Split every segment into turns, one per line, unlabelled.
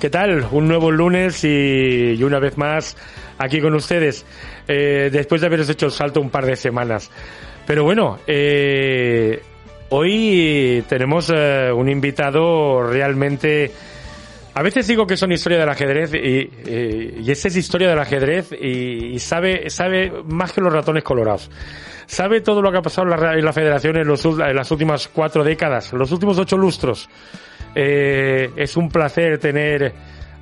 ¿qué tal? Un nuevo lunes y, y una vez más aquí con ustedes, eh, después de haberos hecho el salto un par de semanas. Pero bueno, eh, hoy tenemos eh, un invitado realmente... A veces digo que son historia del ajedrez y, y, y esa es historia del ajedrez y, y, sabe, sabe más que los ratones colorados. Sabe todo lo que ha pasado en la, en la federación en, los, en las últimas cuatro décadas, los últimos ocho lustros. Eh, es un placer tener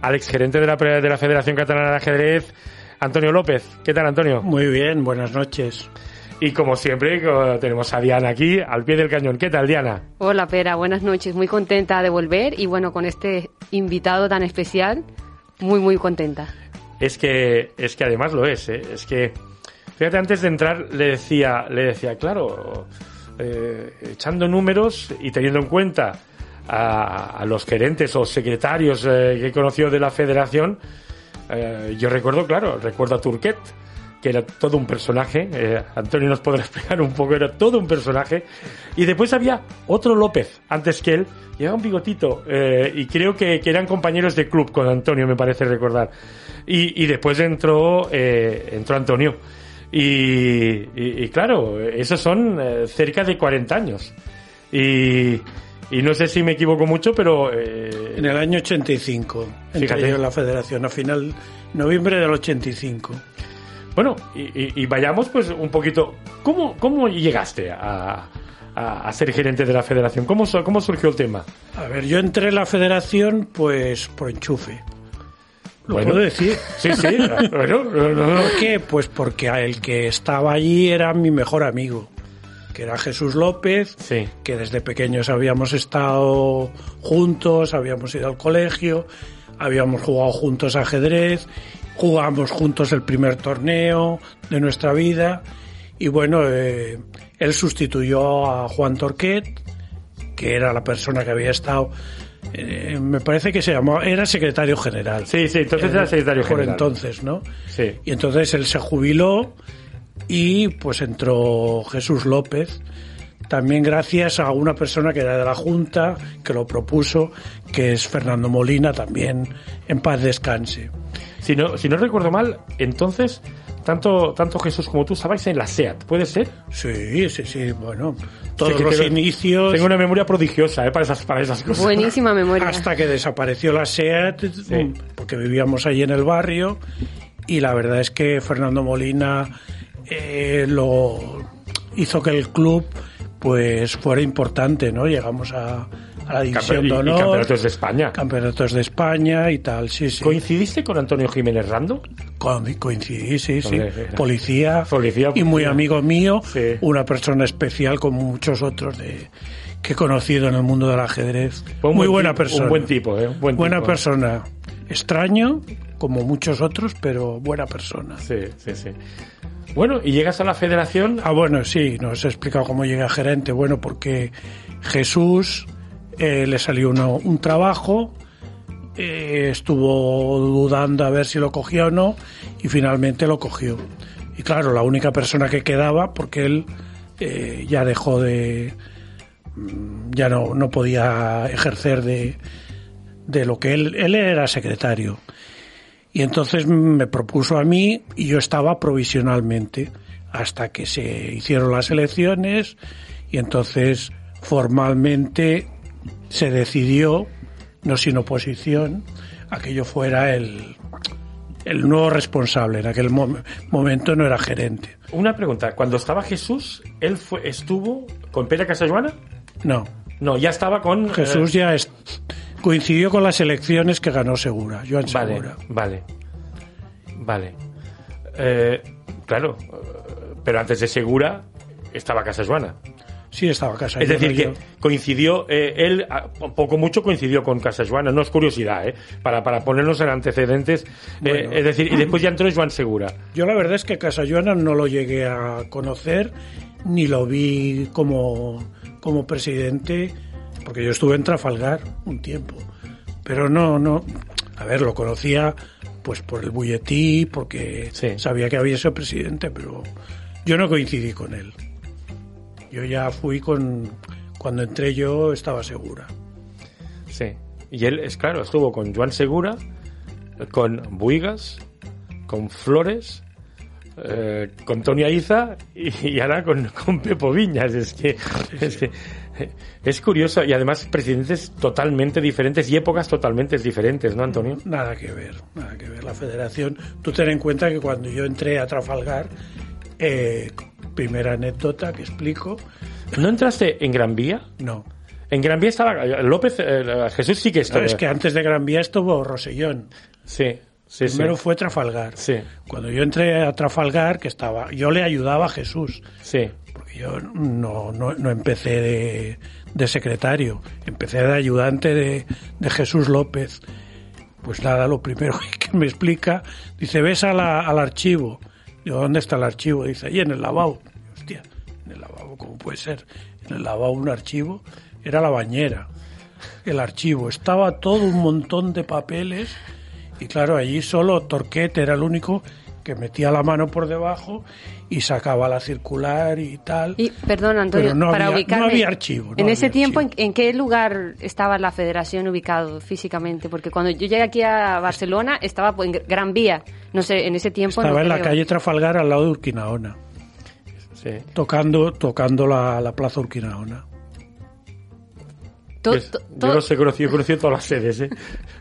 al exgerente de la, de la Federación Catalana de Ajedrez, Antonio López. ¿Qué tal, Antonio?
Muy bien, buenas noches.
Y como siempre, tenemos a Diana aquí, al pie del cañón. ¿Qué tal, Diana?
Hola, Pera, buenas noches. Muy contenta de volver y bueno, con este invitado tan especial, muy, muy contenta.
Es que, es que además lo es, ¿eh? Es que, fíjate, antes de entrar le decía, le decía, claro, eh, echando números y teniendo en cuenta a, a los gerentes o secretarios eh, que he conocido de la federación, eh, yo recuerdo, claro, recuerdo a Turquet, que era todo un personaje. Eh, Antonio nos podrá explicar un poco, era todo un personaje. Y después había otro López, antes que él, llevaba un bigotito, eh, y creo que, que, eran compañeros de club con Antonio, me parece recordar. Y, y después entró, eh, entró Antonio. Y, y, y, claro, esos son eh, cerca de 40 años. Y, y no sé si me equivoco mucho, pero...
Eh, en el año 85 entré yo en la federación, a final noviembre del 85.
Bueno, y, y, vayamos pues un poquito... ¿Cómo, cómo llegaste a, a, a, ser gerente de la federación? ¿Cómo, ¿Cómo surgió el tema?
A ver, yo entré en la federación pues por enchufe. ¿Lo bueno, puedo decir?
Sí, sí. bueno, no, no.
¿Por qué? Pues porque el que estaba allí era mi mejor amigo que era Jesús López,
sí.
que desde pequeños habíamos estado juntos, habíamos ido al colegio, habíamos jugado juntos ajedrez, jugamos juntos el primer torneo de nuestra vida y bueno, eh, él sustituyó a Juan Torquet, que era la persona que había estado eh, me parece que se llamó, era secretario general.
Sí, sí, entonces era, era secretario
por
general.
entonces, ¿no?
Sí.
Y entonces él se jubiló y pues entró Jesús López, también gracias a una persona que era de la Junta, que lo propuso, que es Fernando Molina, también en paz descanse.
Si no, si no recuerdo mal, entonces, tanto, tanto Jesús como tú estabais en la SEAT, ¿puede ser?
Sí, sí, sí, bueno, todos sí, los tengo, inicios...
Tengo una memoria prodigiosa ¿eh? para, esas, para esas cosas.
Buenísima memoria.
Hasta que desapareció la SEAT, sí. porque vivíamos allí en el barrio, y la verdad es que Fernando Molina eh, lo hizo que el club pues fuera importante, ¿no? Llegamos a, a la división
Campe
de honor.
Y campeonatos de España.
Campeonatos de España y tal, sí, sí.
¿Coincidiste con Antonio Jiménez Rando?
Co coincidí, sí, sí. Policía,
policía,
y muy amigo mío,
sí.
una persona especial como muchos otros de que he conocido en el mundo del ajedrez. Muy buena
tipo,
persona.
Un buen tipo, ¿eh? Un buen
buena
tipo.
persona. Extraño, como muchos otros, pero buena persona.
Sí, sí, sí. Bueno, y llegas a la federación.
Ah, bueno, sí, nos he explicado cómo llegué a gerente. Bueno, porque Jesús eh, le salió uno, un trabajo, eh, estuvo dudando a ver si lo cogía o no, y finalmente lo cogió. Y claro, la única persona que quedaba, porque él eh, ya dejó de. mm, ya no, no podía ejercer de, de lo que él. Él era secretario. Y entonces me propuso a mí y yo estaba provisionalmente hasta que se hicieron las elecciones y entonces formalmente se decidió, no sin oposición, a que yo fuera el, el nuevo responsable. En aquel mom momento no era gerente.
Una pregunta, cuando estaba Jesús, ¿él fue, estuvo con Pere Casajuana?
No.
No, ya estaba con...
Jesús eh... ya es, coincidió con las elecciones que ganó Segura, Joan
vale,
Segura.
Vale, vale. Eh, claro, pero antes de Segura estaba Casajuana.
Sí, estaba Casa
Es decir, que coincidió, eh, él, poco mucho coincidió con Casajuana, no es curiosidad, ¿eh? para, para ponernos en antecedentes. Eh, es decir, y después ya entró Joan Segura.
Yo la verdad es que Casajuana no lo llegué a conocer, ni lo vi como, como presidente, porque yo estuve en Trafalgar un tiempo. Pero no, no. A ver, lo conocía pues por el bulletí, porque
sí.
sabía que había sido presidente, pero yo no coincidí con él. Yo ya fui con. Cuando entré yo estaba segura.
Sí. Y él, es claro, estuvo con Joan Segura, con Buigas, con Flores, eh, con Tony Aiza y, y ahora con, con Pepo Viñas. Es que, es que es curioso y además presidentes totalmente diferentes y épocas totalmente diferentes, ¿no, Antonio?
Nada que ver, nada que ver. La federación, tú ten en cuenta que cuando yo entré a Trafalgar, eh, primera anécdota que explico,
¿No entraste en Gran Vía?
no.
En Gran Vía estaba López, eh, Jesús sí que estaba.
Es que antes de Gran Vía estuvo Rosellón.
Sí, sí, sí.
Primero fue Trafalgar.
Sí.
Cuando yo entré a Trafalgar, que estaba, yo le ayudaba a Jesús,
Sí.
Yo no, no, no empecé de, de secretario, empecé de ayudante de, Jesús López. Pues nada, lo primero que me explica, dice, ves al archivo. Digo, ¿dónde está el archivo? Dice, ahí en el lavabo. Hostia, en el lavabo, ¿cómo puede ser? En el lavabo un archivo, era la bañera. El archivo, estaba todo un montón de papeles y claro, allí solo Torquete era el único que metía la mano por debajo y sacaba la circular y tal.
Y, perdón, Antonio,
Pero no
para
había-
ubicarme.
no había archivo, no
en ese tiempo, ¿en,
archivo.
en qué lugar estaba la federación ubicado físicamente? Porque cuando yo llegué aquí a Barcelona, estaba pues, en Gran Vía. No sé, en ese tiempo.
Estaba
no
en la calle Trafalgar al lado de Urquinaona,
sí.
tocando, tocando la, la plaza Urquinaona.
To-
Es-
to-
yo no sé, he conocido, he conocido todas las sedes, ¿eh?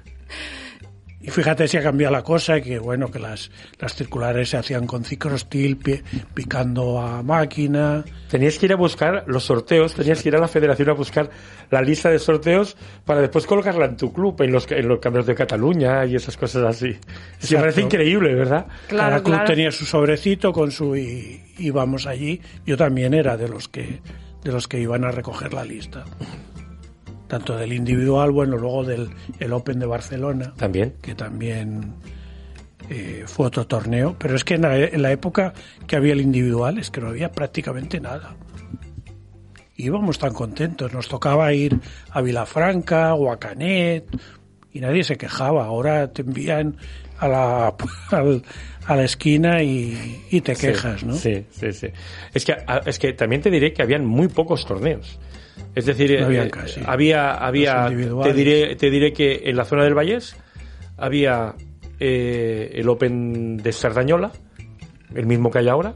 Y fíjate si ha cambiado la cosa, que bueno, que las, las circulares se hacían con cicrostil, pi- picando a máquina.
Tenías que ir a buscar los sorteos, tenías que ir a la federación a buscar la lista de sorteos para después colocarla en tu club, en los, en los campeonatos de Cataluña y esas cosas así. Sí, me
Exacto.
parece increíble, ¿verdad?
Claro,
Cada club
claro.
tenía su sobrecito con su y íbamos allí. Yo también era de los que de los que iban a recoger la lista. Tanto del individual, bueno, luego del el Open de Barcelona,
También.
que también eh, fue otro torneo. Pero es que en la, en la época que había el individual es que no había prácticamente nada. Íbamos tan contentos, nos tocaba ir a Vilafranca o a Canet y nadie se quejaba. Ahora te envían a la, al- a la esquina y, y te
Sí,
quejas, ¿no?
Sí, sí, sí. Es que, a- es que también te diré que habían muy pocos torneos. Es decir,
No
eh,
casi.
había, había te diré, te diré que en la zona del Vallés había eh, el Open de Sardañola, el mismo que hay ahora,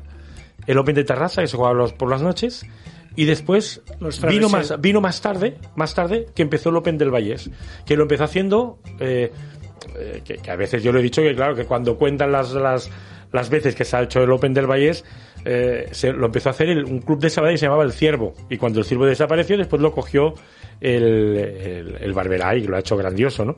el Open de Terraza, que se jugaba por las noches, y después
Los
vino más, vino más tarde, más tarde que empezó el Open del Vallés, que lo empezó haciendo, eh, eh, que, que a veces yo lo he dicho que claro, que cuando cuentan las, las, las veces que se ha hecho el Open del Vallés, eh, se, lo empezó a hacer el- un club de Sabadell que se llamaba El Ciervo, y cuando el Ciervo desapareció, después lo cogió el, el, el Barberay, que lo ha hecho grandioso, ¿no?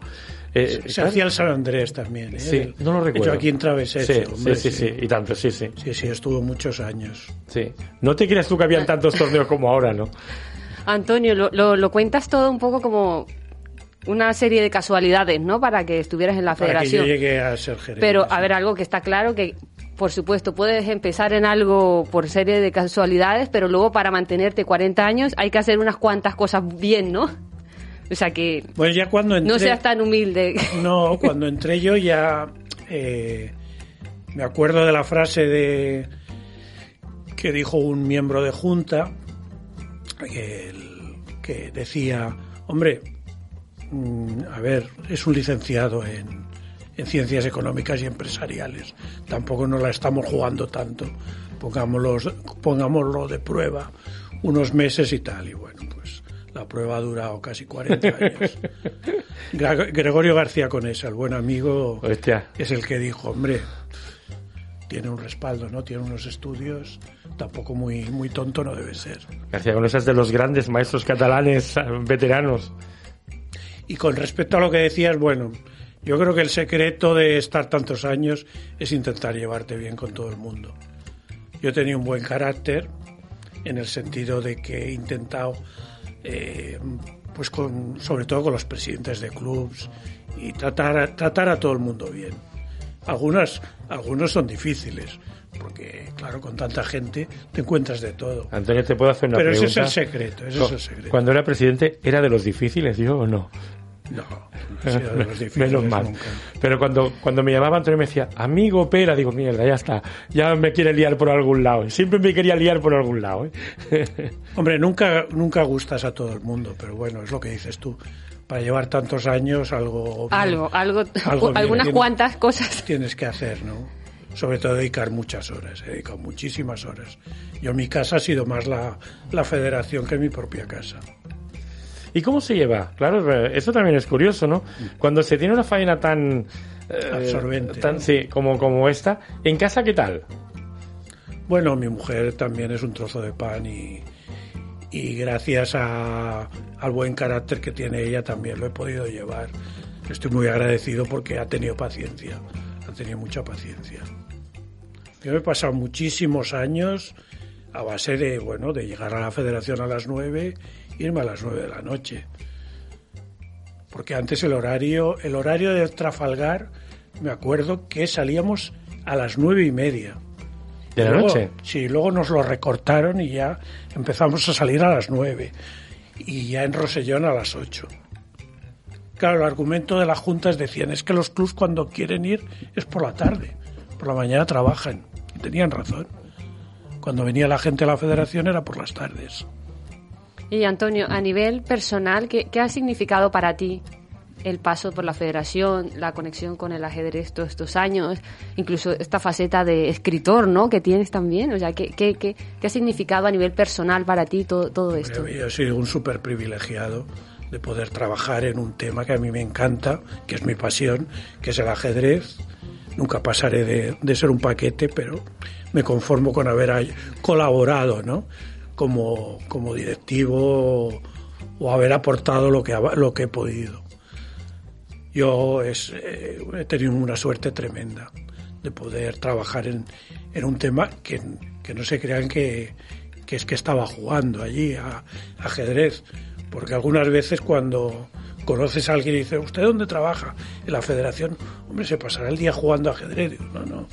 Eh,
Se hacía el San Andrés también, ¿eh?
Sí, no lo recuerdo.
Hecho aquí en Travesés,
sí,
hombre,
sí, sí, sí, y tanto, sí, sí,
Sí, sí, estuvo muchos años.
sí. No te creas tú que habían tantos torneos como ahora, ¿no?
Antonio, lo, lo, lo cuentas todo un poco como una serie de casualidades, ¿no? Para que estuvieras en la
Para que yo
federación.
llegue a ser gerente.
Pero, a ver, algo que está claro que, por supuesto, puedes empezar en algo por serie de casualidades, pero luego para mantenerte 40 años hay que hacer unas cuantas cosas bien, ¿no? O sea que
Pues ya cuando entré...
no seas tan humilde.
No, cuando entré yo ya eh, me acuerdo de la frase de que dijo un miembro de junta que decía, hombre, mm, a ver, es un licenciado en, en ciencias económicas y empresariales. Tampoco nos la estamos jugando tanto. Pongámoslo, pongámoslo de prueba unos meses y tal. Y bueno, pues la prueba ha durado casi 40 años. Gregorio García Conesa, el buen amigo,
Hostia.
es el que dijo, hombre, tiene un respaldo, ¿no? Tiene unos estudios, tampoco muy, muy tonto no debe ser.
García con esas de los grandes maestros catalanes veteranos.
Y con respecto a lo que decías, bueno, yo creo que el secreto de estar tantos años es intentar llevarte bien con todo el mundo. Yo tenido un buen carácter en el sentido de que he intentado, eh, pues con, sobre todo con los presidentes de clubs y tratar, a- tratar a todo el mundo bien. Algunas, algunos son difíciles, porque claro, con tanta gente te encuentras de todo.
Antonio, te puedo hacer una
Pero ese es
pregunta.
el secreto, ese es el secreto.
Cuando era presidente, ¿era de los difíciles, yo o no?
No,
Menos mal.
nunca.
Pero cuando, cuando me llamaba Antonio me decía, amigo Pera, digo, mierda, ya está. Ya me quiere liar por algún lado. Siempre me quería liar por algún lado. ¿eh?
Hombre, nunca, nunca gustas a todo el mundo, pero bueno, es lo que dices tú. para llevar tantos años algo... bien-
Algo, algo,
algo bien.
algunas
Tienes-
cuantas cosas.
Tienes que hacer, ¿no? Sobre todo dedicar muchas horas, he dedicado muchísimas horas. Yo mi casa ha sido más la, la federación que mi propia casa.
¿Y cómo se lleva? Claro, eh, eso también es curioso, ¿no? Cuando se tiene una faena tan... eh,
Absorbente,
tan-
¿no?
sí, como, como esta. ¿En casa qué tal?
Bueno, mi mujer también es un trozo de pan y, y gracias a- al buen carácter que tiene ella también lo he podido llevar. Estoy muy agradecido porque ha tenido paciencia, ha tenido mucha paciencia. Yo he pasado muchísimos años a base de, bueno, de llegar a la federación a las 9, irme a las 9 de la noche. Porque antes el horario, el horario de Trafalgar, me acuerdo que salíamos a las nueve y media.
¿De la
Luego-
noche?
Sí, luego nos lo recortaron y ya empezamos a salir a las 9 y ya en Rosellón a las 8. Claro, el argumento de las juntas decían es que los clubs cuando quieren ir es por la tarde, por la mañana trabajan. Y tenían razón. Cuando venía la gente a la federación era por las tardes.
Y Antonio, a nivel personal, ¿qué, ha significado para ti el paso por la federación, la conexión con el ajedrez todos estos años, incluso esta faceta de escritor, ¿no? Que tienes también. O sea, ¿qué, qué, qué, ha significado a nivel personal para ti todo, todo esto?
Yo soy un súper privilegiado de poder trabajar en un tema que a mí me encanta, que es mi pasión, que es el ajedrez. Nunca pasaré de, de ser un paquete, pero me conformo con haber colaborado, ¿no? Como, como directivo o haber aportado lo que, lo que he podido. Yo es, eh, he tenido una suerte tremenda de poder trabajar en, en un tema que, que no se crean que, que es que estaba jugando allí a, a ajedrez. Porque algunas veces cuando conoces a alguien y dices, ¿usted dónde trabaja? En la federación, hombre, se pasará el día jugando a ajedrez. No, no,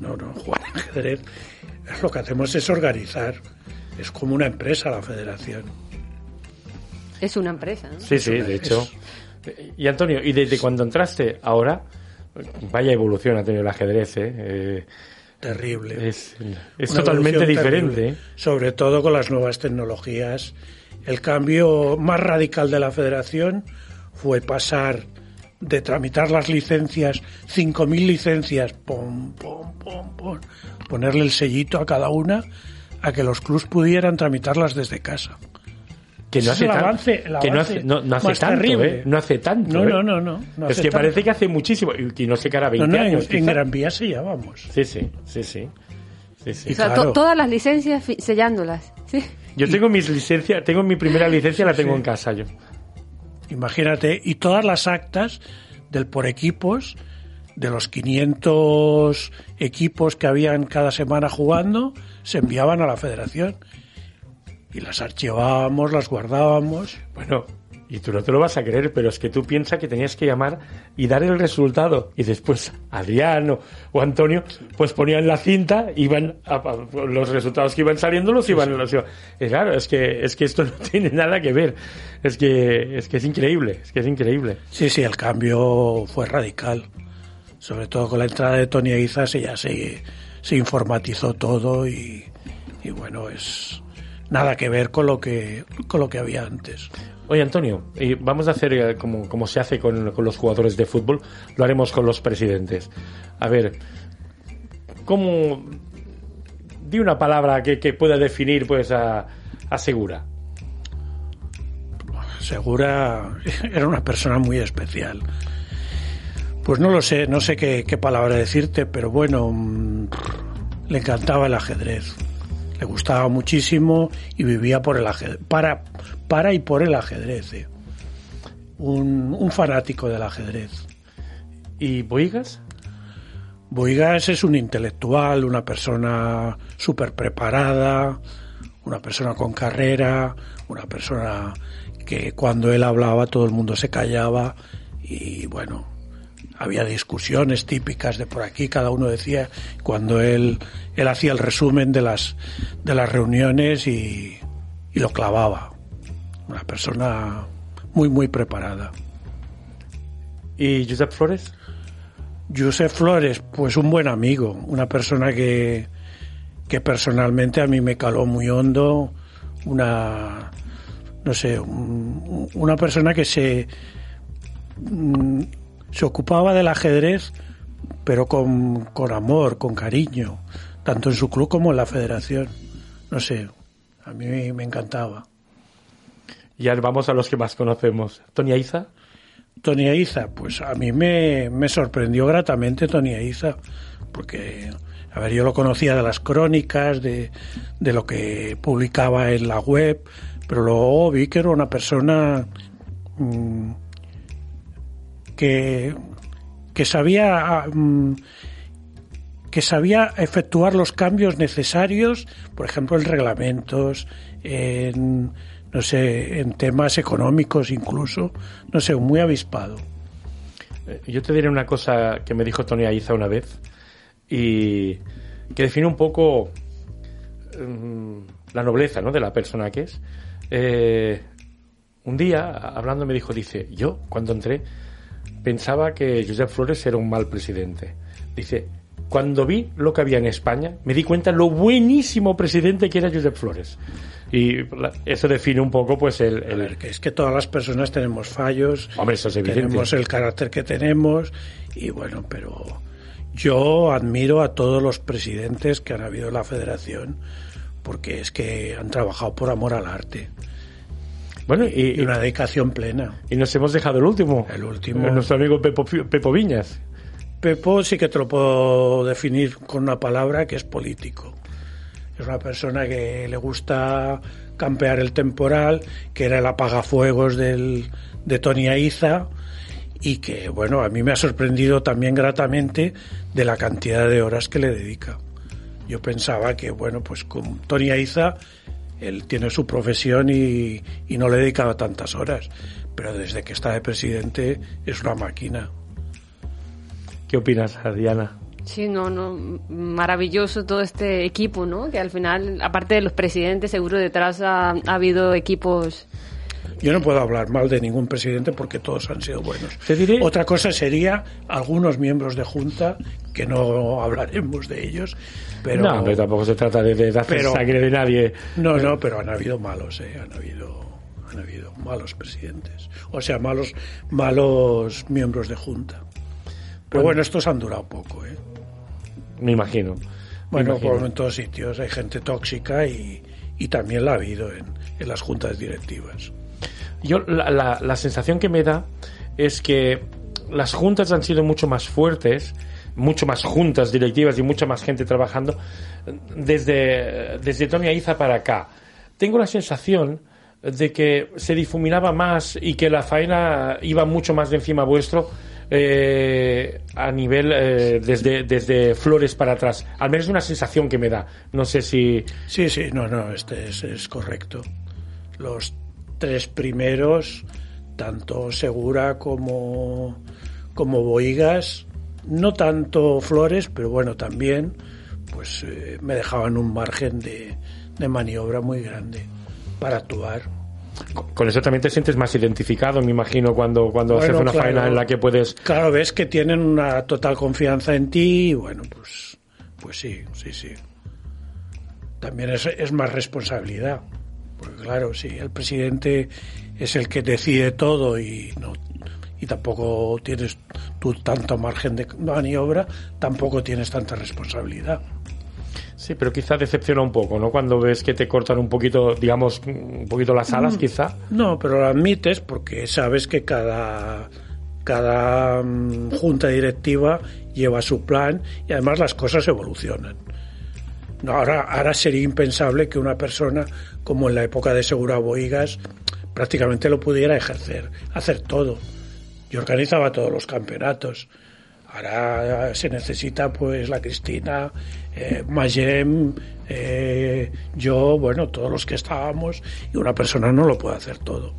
no, no, jugar a ajedrez. Lo que hacemos es organizar. Es como una empresa la federación.
Es una empresa, ¿no?
Sí, sí, de hecho. Y Antonio, ¿y desde cuando entraste ahora? Vaya evolución ha tenido el ajedrez, ¿eh? Eh,
Terrible.
es totalmente diferente.
terrible,
¿eh?
Sobre todo con las nuevas tecnologías. El cambio más radical de la federación fue pasar de tramitar las licencias, 5.000 licencias, pom, pom, pom, pom, ponerle el sellito a cada una, a que los clubs pudieran tramitarlas desde casa.
Que no hace,
es el
tan-
avance- el
que no hace, no, no hace
más
tanto,
terrible.
¿eh? No hace tanto.
No, no, no, no, no
es
hace
que
tanto.
parece que hace muchísimo. Y y no sé qué hará 20
No, no, en,
años.
en
quizá.
Gran Vía se vamos.
Sí, sí, sí, sí. Sí, sí.
O sea,
claro.
to- todas las licencias sellándolas. ¿sí?
Yo tengo mis licencias, tengo mi primera licencia, la tengo
sí.
en casa yo.
Imagínate, y todas las actas del por equipos, de los 500 equipos que habían cada semana jugando, se enviaban a la federación. Y las archivábamos, las guardábamos.
Bueno, y tú no te lo vas a creer, pero es que tú piensas que tenías que llamar y dar el resultado. Y después Adriano o Antonio, pues ponían la cinta, iban a- a- los resultados que iban saliendo los iban. Los iban- y claro, es que, es que esto no tiene nada que ver. Es que, es que es increíble, es que es increíble.
Sí, sí, el cambio fue radical. Sobre todo con la entrada de Tony Aizas ya se, se informatizó todo y, y bueno, es nada que ver con lo que, con lo que había antes.
Oye, Antonio, y vamos a hacer eh, como, como se hace con, con los jugadores de fútbol, lo haremos con los presidentes. A ver, ¿cómo. Di una palabra que, que pueda definir pues a, a Segura.
Segura era una persona muy especial. Pues no lo sé, no sé qué, qué palabra decirte, pero bueno, mm, le encantaba el ajedrez. Le gustaba muchísimo y vivía por el ajedrez, para, para y por el ajedrez. eh. Un, un fanático del ajedrez.
¿Y Boigas?
Boigas es un intelectual, una persona súper preparada, una persona con carrera, una persona que cuando él hablaba todo el mundo se callaba y bueno, había discusiones típicas de por aquí, cada uno decía cuando él, él hacía el resumen de las, de las reuniones y, y lo clavaba. Una persona muy, muy preparada.
¿Y Josep Flores?
Josep Flores, pues un buen amigo, una persona que, que personalmente a mí me caló muy hondo, una, no sé, una persona que se, mm, se ocupaba del ajedrez, pero con, con amor, con cariño, tanto en su club como en la federación. No sé, a mí me encantaba.
Y ahora vamos a los que más conocemos. Tony Aiza.
Tony Aiza, pues a mí me, me sorprendió gratamente Tony Aiza, porque, a ver, yo lo conocía de las crónicas, de, de lo que publicaba en la web, pero luego vi que era una persona mm, que, que sabía mm, que sabía efectuar los cambios necesarios, por ejemplo, en reglamentos, en no sé, en temas económicos incluso, no sé, muy avispado.
Eh, yo te diré una cosa que me dijo Tony Aiza una vez y que define un poco mm, la nobleza ¿no? de la persona que es. Eh, un día, hablando, me dijo, dice, yo cuando entré pensaba que Josep Flores era un mal presidente. Dice, cuando vi lo que había en España, me di cuenta lo buenísimo presidente que era Josep Flores. Y eso define un poco, pues, el.
que es que todas las personas tenemos fallos.
Hombre, eso es evidente.
Tenemos el carácter que tenemos. Y bueno, pero yo admiro a todos los presidentes que han habido en la federación, porque es que han trabajado por amor al arte. Bueno, y, una dedicación plena.
Y nos hemos dejado el último.
El último.
Nuestro amigo Pepo, Pepo Viñas.
Pepo sí que te lo puedo definir con una palabra que es político. Es una persona que le gusta campear el temporal, que era el apagafuegos del, de Tony Aiza y que, bueno, a mí me ha sorprendido también gratamente de la cantidad de horas que le dedica. Yo pensaba que, bueno, pues con Tony Aiza, él tiene su profesión y, y no le dedicaba tantas horas, pero desde que está de presidente es una máquina.
¿Qué opinas, Diana?
Sí, no, no, maravilloso todo este equipo, ¿no? Que al final, aparte de los presidentes, seguro detrás ha, habido equipos.
Yo no puedo hablar mal de ningún presidente porque todos han sido buenos. Otra cosa sería algunos miembros de Junta, que no hablaremos de ellos, pero...
No, pero tampoco se trata de, de hacer sangre de nadie.
No, no, pero han habido malos, ¿eh? Han habido, han habido malos presidentes. O sea, malos, malos miembros de Junta. Pero bueno, estos han durado poco, ¿eh?
Me imagino.
Bueno, por en todos sitios hay gente tóxica y, también la ha habido en, las juntas directivas.
Yo la, la, sensación que me da es que las juntas han sido mucho más fuertes, mucho más juntas directivas y mucha más gente trabajando desde, desde Tony Aiza para acá. Tengo la sensación de que se difuminaba más y que la faena iba mucho más de encima vuestro eh, a nivel eh, desde, desde Flores para atrás. Al menos es una sensación que me da. No sé si.
Sí, sí, no, no, este es, es correcto. Los tres primeros, tanto Segura como, como Boigas, no tanto Flores, pero bueno, también, pues eh, me dejaban un margen de, de maniobra muy grande para actuar
con eso también te sientes más identificado, me imagino, cuando, cuando haces una faena en la que puedes...
Claro, ves que tienen una total confianza en ti y bueno, pues, pues sí, sí, sí. También es, es más responsabilidad. Porque claro, si el presidente es el que decide todo y no y tampoco tienes tú tanto margen de maniobra, tampoco tienes tanta responsabilidad.
Sí, pero quizá decepciona un poco, ¿no? Cuando ves que te cortan un poquito, digamos, un poquito las alas, mm. quizá.
No, pero lo admites porque sabes que cada cada mm, junta directiva lleva su plan y además las cosas evolucionan. Ahora, ahora sería impensable que una persona, como en la época de Segura Boigas, prácticamente lo pudiera ejercer, hacer todo. Y organizaba todos los campeonatos. Ahora se necesita pues la Cristina, eh, Magem, eh, yo, bueno, todos los que estábamos, y una persona no lo puede hacer todo.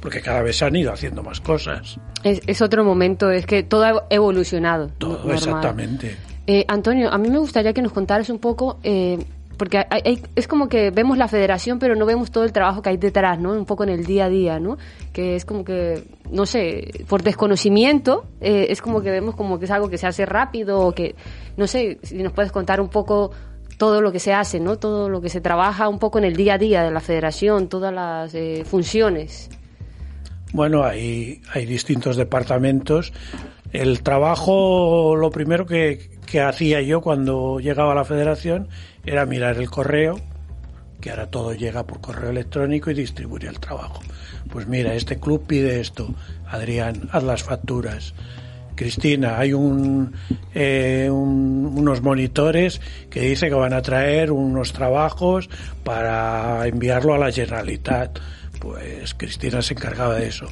Porque cada vez se han ido haciendo más cosas.
Es, otro momento, es que todo ha evolucionado.
Todo, exactamente.
Eh, Antonio, a mí me gustaría que nos contaras un poco eh, porque es como que vemos la federación, pero no vemos todo el trabajo que hay detrás, ¿no? Un poco en el día a día, ¿no? Que es como que, no sé, por desconocimiento, eh, es como que vemos como que es algo que se hace rápido, o que, no sé, si nos puedes contar un poco todo lo que se hace, ¿no? Todo lo que se trabaja un poco en el día a día de la federación, todas las eh, funciones.
Bueno, hay, hay distintos departamentos. El trabajo, lo primero que, que hacía yo cuando llegaba a la federación era mirar el correo, que ahora todo llega por correo electrónico y distribuir el trabajo. Pues mira, este club pide esto. Adrián, haz las facturas. Cristina, hay un, eh, un, unos monitores que dice que van a traer unos trabajos para enviarlo a la Generalitat. Pues Cristina se encargaba de eso.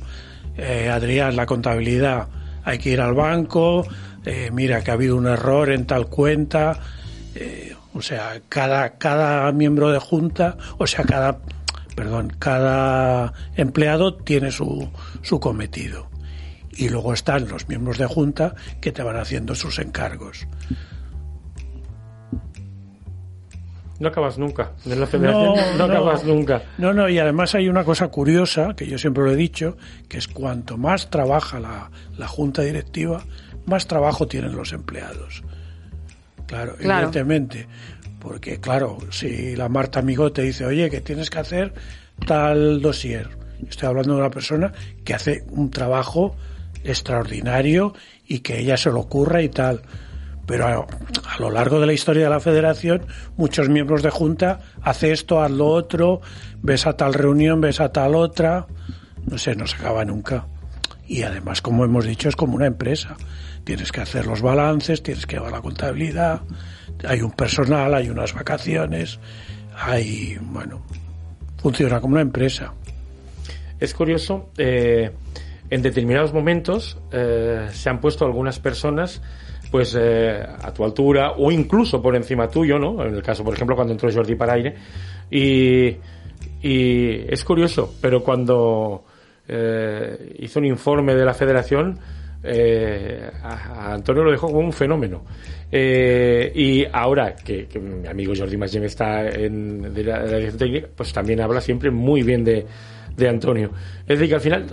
Eh, Adrián, la contabilidad, hay que ir al banco, eh, mira que ha habido un error en tal cuenta. Eh, o sea, cada, cada miembro de junta, o sea, cada, perdón, cada empleado tiene su, su cometido y luego están los miembros de junta que te van haciendo sus encargos.
No acabas nunca. En la federación no, no, acabas nunca.
No, no, y además hay una cosa curiosa, que yo siempre lo he dicho, que es cuanto más trabaja la, la junta directiva, más trabajo tienen los empleados. Claro, claro, evidentemente. Porque, claro, si la Marta Amigo te dice, oye, que tienes que hacer tal dossier. Estoy hablando de una persona que hace un trabajo extraordinario y que ella se lo ocurra y tal. Pero a, a, lo largo de la historia de la federación, muchos miembros de junta hace esto, haz lo otro, ves a tal reunión, ves a tal otra, no sé, no se acaba nunca. Y además, como hemos dicho, es como una empresa. Tienes que hacer los balances, tienes que llevar la contabilidad, hay un personal, hay unas vacaciones, hay, bueno, funciona como una empresa.
Es curioso, eh, en determinados momentos eh, se han puesto algunas personas pues eh, a tu altura o incluso por encima tuyo, ¿no? En el caso, por ejemplo, cuando entró Jordi Paraire. Y, y es curioso, pero cuando eh, hizo un informe de la federación, eh, a, Antonio lo dejó como un fenómeno. Eh, y ahora que, que, mi amigo Jordi Magem está en de la, de la dirección técnica, pues también habla siempre muy bien de, de Antonio. Es decir, que al final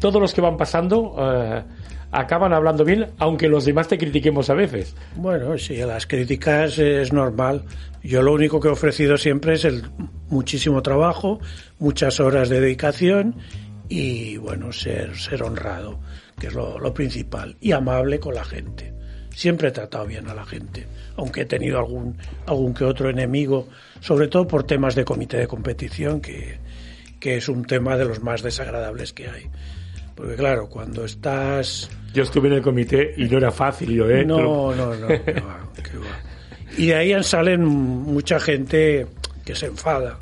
todos los que van pasando eh, acaban hablando bien, aunque los demás te critiquemos a veces.
Bueno, sí, las críticas es normal. Yo lo único que he ofrecido siempre es el muchísimo trabajo, muchas horas de dedicación y, bueno, ser, ser honrado, que es lo, lo principal, y amable con la gente. Siempre he tratado bien a la gente, aunque he tenido algún, algún que otro enemigo, sobre todo por temas de comité de competición, que, que es un tema de los más desagradables que hay. Porque claro, cuando estás...
Yo estuve en el comité y no era fácil, yo, ¿eh?
No, no, no. qué va, qué va. Y de ahí salen mucha gente que se enfada,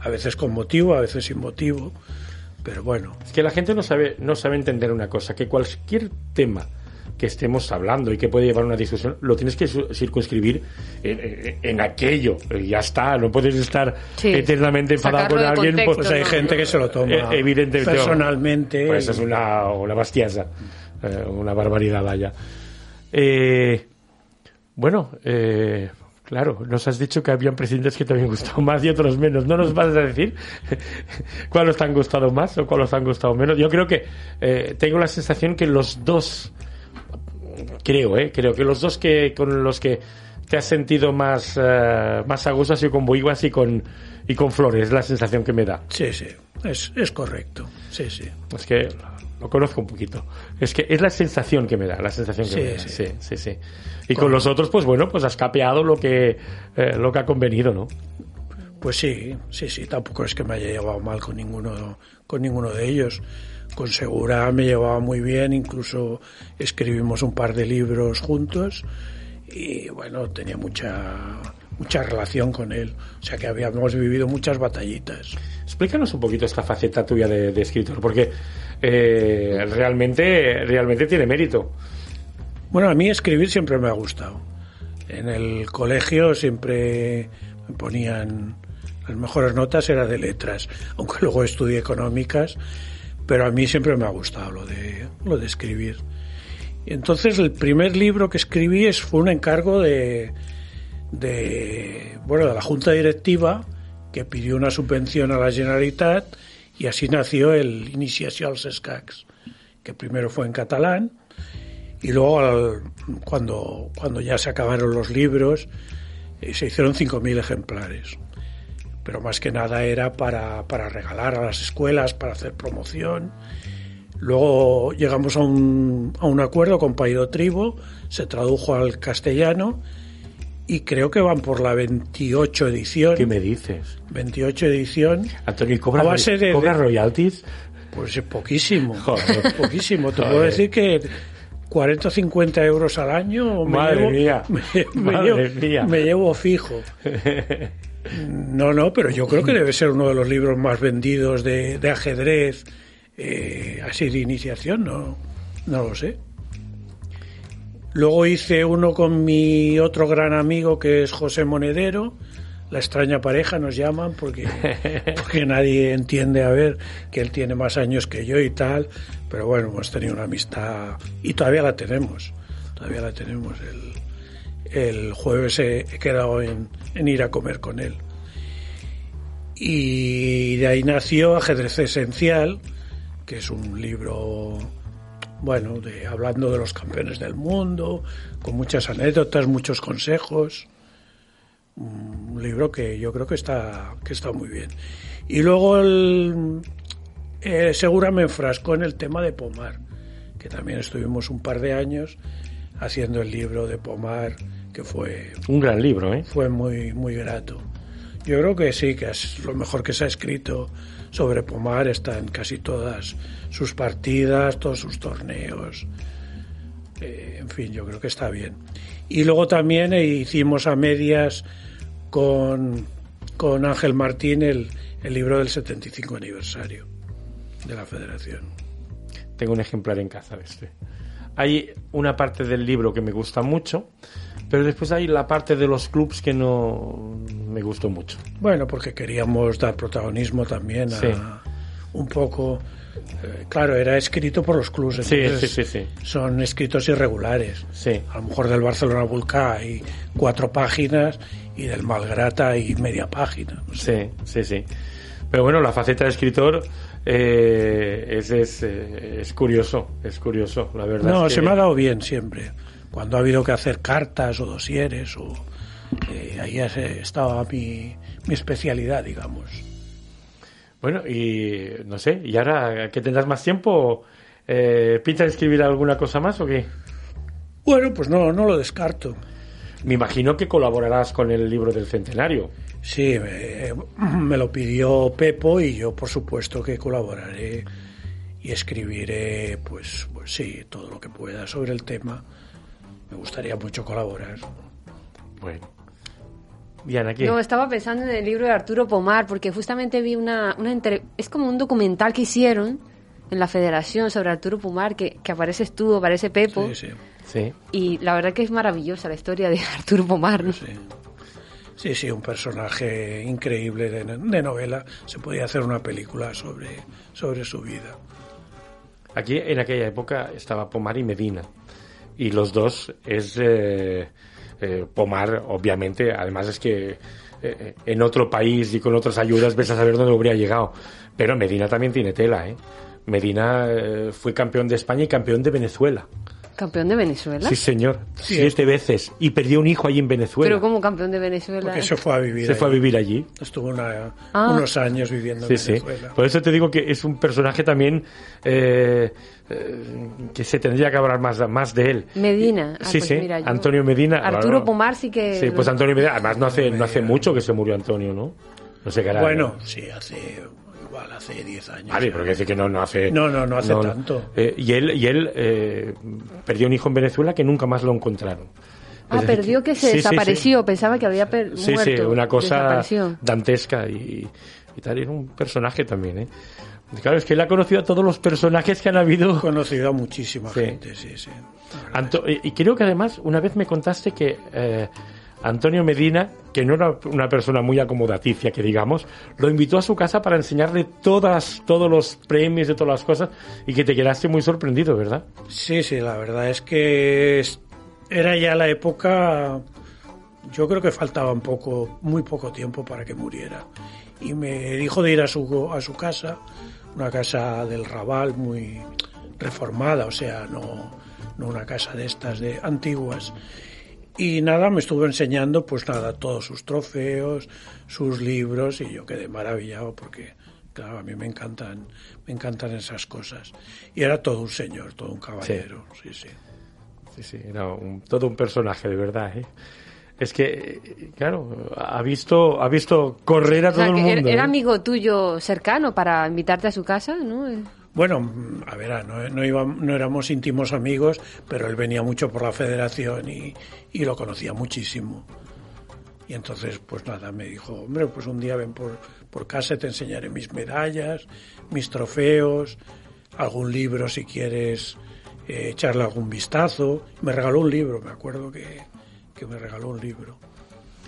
a veces con motivo, a veces sin motivo, pero bueno.
Es que la gente no sabe, no sabe entender una cosa, que cualquier tema que estemos hablando y que puede llevar una discusión, lo tienes que circunscribir en, en, en aquello. Ya está, no puedes estar sí. eternamente enfadado con alguien.
Contexto, pues hay no. gente que se lo toma
eh, evidentemente,
personalmente.
Pues es una, una bastiasa, eh, una barbaridad, vaya. Eh, bueno, eh, Claro, nos has dicho que habían presidentes que te habían gustado más y otros menos. ¿No nos vas a decir cuáles te han gustado más o cuáles te han gustado menos? Yo creo que eh, tengo la sensación que los dos creo, ¿eh? Creo que los dos que con los que te has sentido más, uh, más a gusto ha sido con Boiguas y con, y con Flores, es la sensación que me da.
Sí, sí, es, es correcto. Sí, sí.
Es que lo conozco un poquito. Es que es la sensación que me da, la sensación que
sí,
me da.
Sí,
sí, sí. sí. Y con, con los otros, pues bueno, pues has capeado lo que, eh, lo que ha convenido, ¿no?
Pues sí, sí, sí, tampoco es que me haya llevado mal con ninguno, con ninguno de ellos. Con Segura me llevaba muy bien, incluso escribimos un par de libros juntos y bueno, tenía mucha mucha relación con él, o sea que habíamos vivido muchas batallitas.
Explícanos un poquito esta faceta tuya de, de escritor, porque eh, realmente, realmente tiene mérito.
Bueno, a mí escribir siempre me ha gustado. En el colegio siempre me ponían las mejores notas era de letras, aunque luego estudié económicas, pero a mí siempre me ha gustado lo de, lo de escribir. Entonces el primer libro que escribí es, fue un encargo de, de, bueno, de la Junta Directiva que pidió una subvención a la Generalitat y así nació el Iniciació als Escacs, que primero fue en catalán y luego cuando, cuando ya se acabaron los libros Y se hicieron 5.000 ejemplares. Pero más que nada era para, para regalar a las escuelas, para hacer promoción. Luego llegamos a un, a un acuerdo con Paido Tribo, se tradujo al castellano y creo que van por la 28 edición.
¿Qué me dices?
28 edición.
Antonio, ¿y ¿cobra,
A base de-
¿cobra royalties?
Pues es poquísimo.
Joder.
Poquísimo. Te
Joder.
puedo decir que 40 o 50 euros al año me
Madre
llevo,
mía.
Me, me
Madre
llevo,
mía.
me llevo fijo. No, no, pero yo creo que debe ser uno de los libros más vendidos de, de ajedrez, eh, así de iniciación, no, no lo sé. Luego hice uno con mi otro gran amigo que es José Monedero, la extraña pareja nos llaman porque, porque nadie entiende a ver que él tiene más años que yo y tal, pero bueno, hemos tenido una amistad y todavía la tenemos, todavía la tenemos. El, el jueves he, he quedado en, en ir a comer con él. Y de ahí nació Ajedrez Esencial, que es un libro, bueno, de, hablando de los campeones del mundo, con muchas anécdotas, muchos consejos. Un libro que yo creo que está, que está muy bien. Y luego el, eh, Segura me enfrascó en el tema de Pomar, que también estuvimos un par de años haciendo el libro de Pomar, que fue
Un gran libro, ¿eh?
fue muy, muy grato. Yo creo que sí, que es lo mejor que se ha escrito sobre Pomar, está en casi todas sus partidas, todos sus torneos. Eh, en fin, yo creo que está bien. Y luego también eh, hicimos a medias con, con Ángel Martín el, el libro del 75 aniversario de la Federación.
Tengo un ejemplar en casa de este. Hay una parte del libro que me gusta mucho, pero después hay la parte de los clubs que no me gustó mucho.
Bueno, porque queríamos dar protagonismo también a
Sí.
un poco. eh, claro, era escrito por los clubes.
Sí,
entonces
sí, sí, sí.
Son escritos irregulares.
Sí.
A lo mejor del Barcelona Vulcá hay cuatro páginas y del Malgrata hay media página. no sé.
Sí, sí, sí. Pero bueno, la faceta de escritor eh, es, es, eh, es curioso, es curioso, la verdad.
No,
es que-
se me ha dado bien siempre. Cuando ha habido que hacer cartas o dosieres, o, eh, ahí ha estaba mi, mi especialidad, digamos.
Bueno, y no sé, ¿y ahora que tendrás más tiempo, eh, pinta escribir alguna cosa más o qué?
Bueno, pues no, no lo descarto.
Me imagino que colaborarás con el libro del centenario.
Sí, me, me lo pidió Pepo y yo por supuesto que colaboraré y escribiré, pues, pues sí, todo lo que pueda sobre el tema. Me gustaría mucho colaborar.
Bueno. Diana, ¿qué?
No, estaba pensando en el libro de Arturo Pomar, porque justamente vi una, una entre- es como un documental que hicieron en la federación sobre Arturo Pomar, que, que apareces tú, aparece Pepo,
Sí, sí,
Sí.
y la verdad que es maravillosa la historia de Arturo Pomar. ¿no?
sí. Sí, sí, un personaje increíble de, de novela. Se podía hacer una película sobre, sobre su vida.
Aquí en aquella época estaba Pomar y Medina. Y los dos es eh, eh, Pomar, obviamente. Además es que eh, en otro país y con otras ayudas ves a saber dónde habría llegado. Pero Medina también tiene tela, ¿eh? Medina eh, fue campeón de España y campeón de Venezuela.
Campeón de Venezuela.
Sí, señor.
Sí.
Siete veces. Y perdió un hijo allí en Venezuela.
Pero como campeón de Venezuela.
Porque se fue a vivir.
Se fue a vivir allí.
Estuvo una-
Ah.
unos años viviendo
Sí,
en
sí.
Venezuela.
Por eso te digo que es un personaje también eh, eh, que se tendría que hablar más, más de él.
Medina. Ah,
sí,
pues
sí.
mira, yo-
Antonio Medina.
Arturo
claro.
Pomar sí que...
Sí, pues Antonio Medina. Además, no hace, no hace mucho que se murió Antonio, ¿no? No sé qué era.
Bueno, sí, hace igual hace 10 años.
Vale, pero decir que no, no hace.
No, no, no hace tanto.
Eh, y él, y él eh, perdió un hijo en Venezuela que nunca más lo encontraron.
Ah,
decir,
perdió que se
sí, sí,
desapareció. Pensaba que había per-
Sí,
muerto.
sí, una cosa dantesca y, y tal. Era un personaje también, ¿eh? Claro, es que él ha conocido a todos los personajes que han habido.
He conocido a muchísima
Sí.
gente, sí, sí.
Anto- y y creo que además una vez me contaste que eh, Antonio Medina, que no era una persona muy acomodaticia, que digamos, lo invitó a su casa para enseñarle todas, todos los premios y todas las cosas y que te quedaste muy sorprendido, ¿verdad?
Sí, sí, la verdad es que era ya la época. Yo creo que faltaba un poco, muy poco tiempo para que muriera. Y me dijo de ir a su, a su casa, una casa del Raval muy reformada, o sea, no, no una casa de estas de antiguas. Y nada, me estuvo enseñando, pues nada, todos sus trofeos, sus libros, y yo quedé maravillado porque, claro, a mí me encantan, me encantan esas cosas. Y era todo un señor, todo un caballero, sí, sí.
Sí, sí, era un- todo un personaje, de verdad, ¿eh? Es que, claro, ha visto, ha visto correr a
O sea,
todo el mundo.
era, era
¿eh?
amigo tuyo cercano para invitarte a su casa, ¿no?
Bueno, a ver, no, no, no éramos íntimos amigos, pero él venía mucho por la federación y, y lo conocía muchísimo. Y entonces, pues nada, me dijo, hombre, pues un día ven por, por casa te enseñaré mis medallas, mis trofeos, algún libro si quieres eh, echarle algún vistazo. Me regaló un libro, me acuerdo que, que me regaló un libro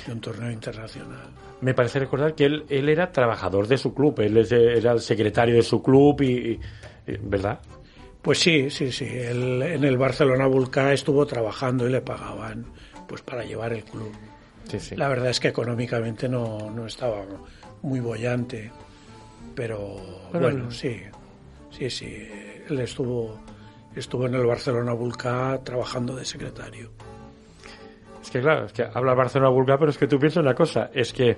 de un torneo internacional.
Me parece recordar que él, él era trabajador de su club, él era el secretario de su club y, y- y- ¿verdad?
Pues sí, sí, sí. Él en el Barcelona Vulcá estuvo trabajando y le pagaban pues para llevar el club.
Sí, sí.
La verdad es que económicamente no, no estaba muy bollante, pero
Bueno,
bueno, sí, sí, sí. Él estuvo, estuvo en el Barcelona Vulcá trabajando de secretario.
Que claro, es que habla Barcelona vulgar, pero es que tú piensas una cosa, es que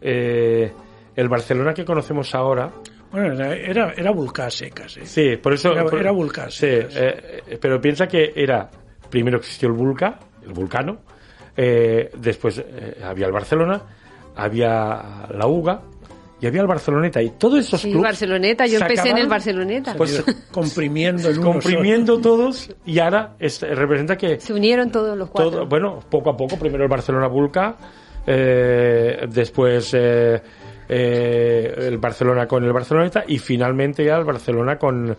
eh, el Barcelona que conocemos ahora,
Bueno, era, era, era secas, ¿eh?
sí, por eso...
Era-
por-
era
Sí, eh, eh, pero piensa que era, primero existió el Vulca, el Vulcano, eh, después había el Barcelona, había la UGA y había el Barceloneta y todos esos
Sí,
clubes
Barceloneta, yo empecé en el Barceloneta.
Pues-
comprimiendo en uno
comprimiendo todos y ahora es- representa que
Se unieron todos los cuatro.
todo, bueno, poco a poco, primero el Barcelona Vulca, eh, después eh, eh, el Barcelona con el Barceloneta y finalmente ya el Barcelona con,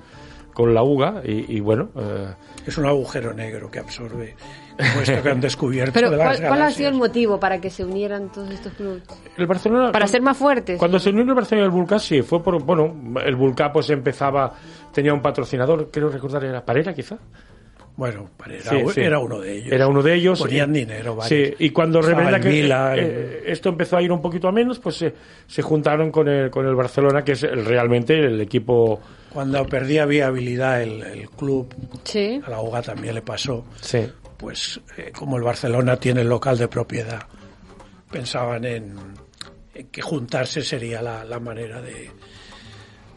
con la UGA y, y bueno, eh,
Es un agujero negro que absorbe, como esto que han descubierto
Pero
de las
¿cuál, cuál ha sido el motivo para que se unieran todos estos clubes?
el Barcelona...
Para ser más fuertes.
Cuando se unió el Barcelona y el Vulca, sí, fue por, bueno, el Vulca pues empezaba, tenía un patrocinador, creo recordar, era Parera quizá.
Bueno, era,
Sí, sí.
era uno de ellos.
Era uno de ellos.
Ponían dinero, varios.
Sí, y cuando revela que eh, eh, esto empezó a ir un poquito a menos, pues se, se juntaron con el, con el Barcelona, que es el- realmente el equipo.
Cuando perdía viabilidad el, el club,
Sí.
a la UGA también le pasó,
Sí.
Pues eh, como el Barcelona tiene el local de propiedad, pensaban en, que juntarse sería la, la manera de,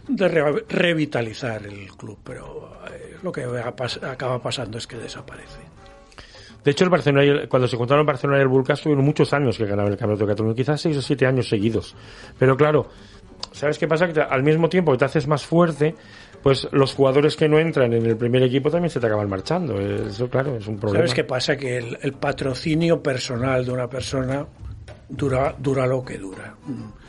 de re- revitalizar el club, pero eh, lo que pas- acaba pasando es que desaparece.
De hecho, el Barcelona, y el- cuando se juntaron el Barcelona y el Vulca, estuvieron muchos años que ganaban el Campeonato de Cataluña, quizás seis o siete años seguidos. Pero claro, ¿sabes qué pasa? Que te- al mismo tiempo que te haces más fuerte, pues los jugadores que no entran en el primer equipo también se te acaban marchando. Eso, claro, es un problema.
¿Sabes qué pasa? Que el, el patrocinio personal de una persona dura, dura lo que dura. Mm.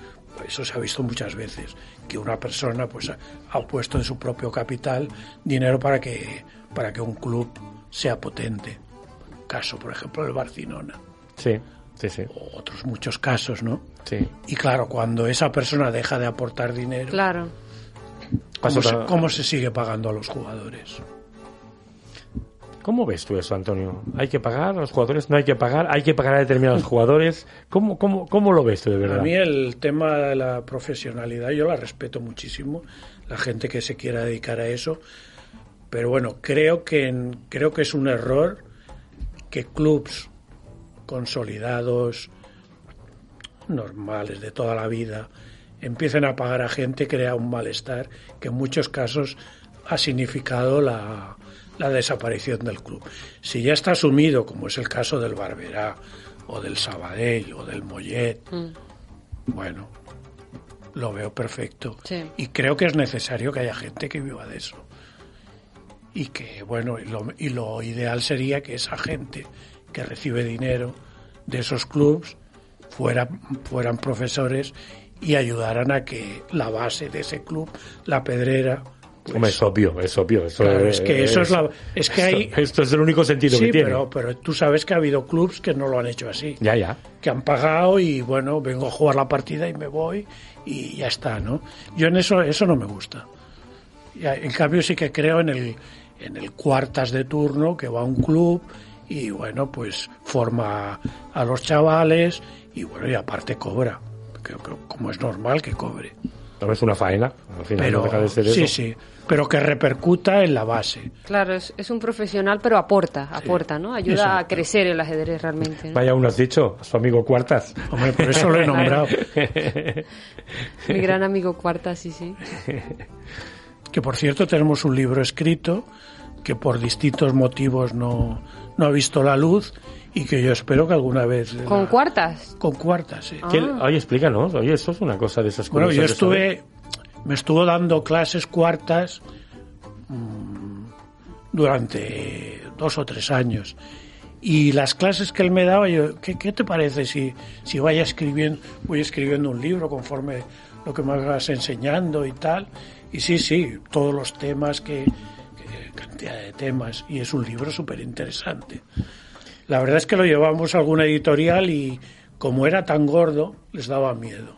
Eso se ha visto muchas veces, que una persona pues ha, ha puesto en su propio capital dinero para que, para que un club sea potente. Caso, por ejemplo, el Barcelona.
Sí, sí, sí.
O otros muchos casos, ¿no?
sí.
Y claro, cuando esa persona deja de aportar dinero,
Claro.
¿Cómo, se,
ta-
cómo se sigue pagando a los jugadores?
¿Cómo ves tú eso, Antonio? ¿Hay que pagar a los jugadores? ¿No hay que pagar? ¿Hay que pagar a determinados jugadores? ¿Cómo, cómo, cómo lo ves tú de verdad?
A mí el tema de la profesionalidad yo la respeto muchísimo, la gente que se quiera dedicar a eso, pero bueno, creo que creo que es un error que clubs consolidados normales de toda la vida empiecen a pagar a gente crea un malestar que en muchos casos ha significado la, la desaparición del club. Si ya está asumido, como es el caso del Barberá o del Sabadell o del Mollet, bueno, lo veo perfecto.
Sí.
Y creo que es necesario que haya gente que viva de eso. Y que, bueno, y lo, y lo ideal sería que esa gente que recibe dinero de esos clubs fuera, fueran profesores y ayudaran a que la base de ese club, la pedrera, pues,
Hombre, es obvio, es obvio. Eso
Claro, es que eso es la- es que hay-
Esto es el único sentido
sí,
que tiene.
pero, pero tú sabes que ha habido clubs que no lo han hecho así.
Ya, ya.
que han pagado y bueno, vengo a jugar la partida y me voy y ya está, ¿no? Yo en eso eso no me gusta. En cambio sí que creo en el en el cuartas de turno que va a un club y bueno, pues forma a los chavales y bueno, y aparte cobra, que- que- como es normal que cobre.
es una faena, al final
pero
no deja de ser
sí,
eso.
sí, pero que repercuta en la base.
Claro, es, es un profesional, pero aporta, aporta, ¿no? Ayuda a crecer el ajedrez realmente. ¿no?
Vaya, uno has dicho, a su amigo Cuartas.
Hombre, por eso lo he nombrado.
Mi gran amigo Cuarta, sí, sí.
Que por cierto tenemos un libro escrito que por distintos motivos no, no ha visto la luz y que yo espero que alguna vez...
¿Con
la-
cuartas?
Con cuartas, sí.
¿Qué-
Ah.
Oye, explícanos, oye, eso es una cosa de esas
Bueno, yo estuve, me estuvo dando clases cuartas mm, durante dos o tres años. Y las clases que él me daba, yo, ¿qué, qué te parece si, si vaya escribiendo, voy escribiendo un libro conforme lo que me vas enseñando y tal? Y sí, sí, todos los temas que, que- cantidad de temas, y es un libro súper interesante. La verdad es que lo llevamos a alguna editorial y como era tan gordo, les daba miedo.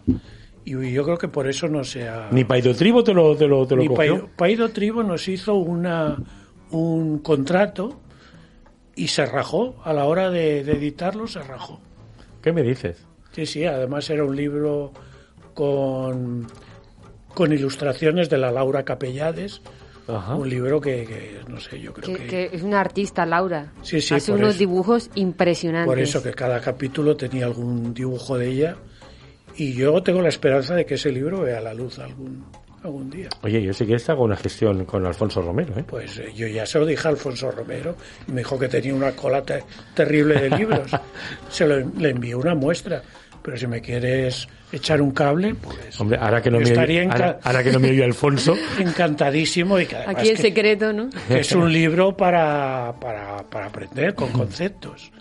Y yo creo que por eso no se ha...
Ni Paido Tribo te lo, te lo, te lo
Ni
cogió.
Paido, Paido Tribo nos hizo una, un contrato y se rajó. A la hora de, de editarlo, se rajó.
¿Qué me dices?
Sí, sí, además era un libro con, con ilustraciones de la Laura Capellades.
Ajá.
Un libro que, que, no sé, yo creo
Que,
que,
que es una artista, Laura.
Sí, sí,
Hace unos
eso.
dibujos impresionantes.
Por eso que cada capítulo tenía algún dibujo de ella. Y yo tengo la esperanza de que ese libro vea la luz algún, algún día.
Oye, yo sí que hago una gestión con Alfonso Romero, ¿eh?
Pues eh, yo ya se lo dije a Alfonso Romero y me dijo que tenía una cola te- terrible de libros. se lo, le envié una muestra. Pero si me quieres echar un cable, pues
Hombre, ahora que no, me,
estaría
oye, ahora, ahora que no me oye Alfonso,
encantadísimo. Y que
Aquí
que-
secreto, ¿no?
que es un libro para, para, para aprender con conceptos.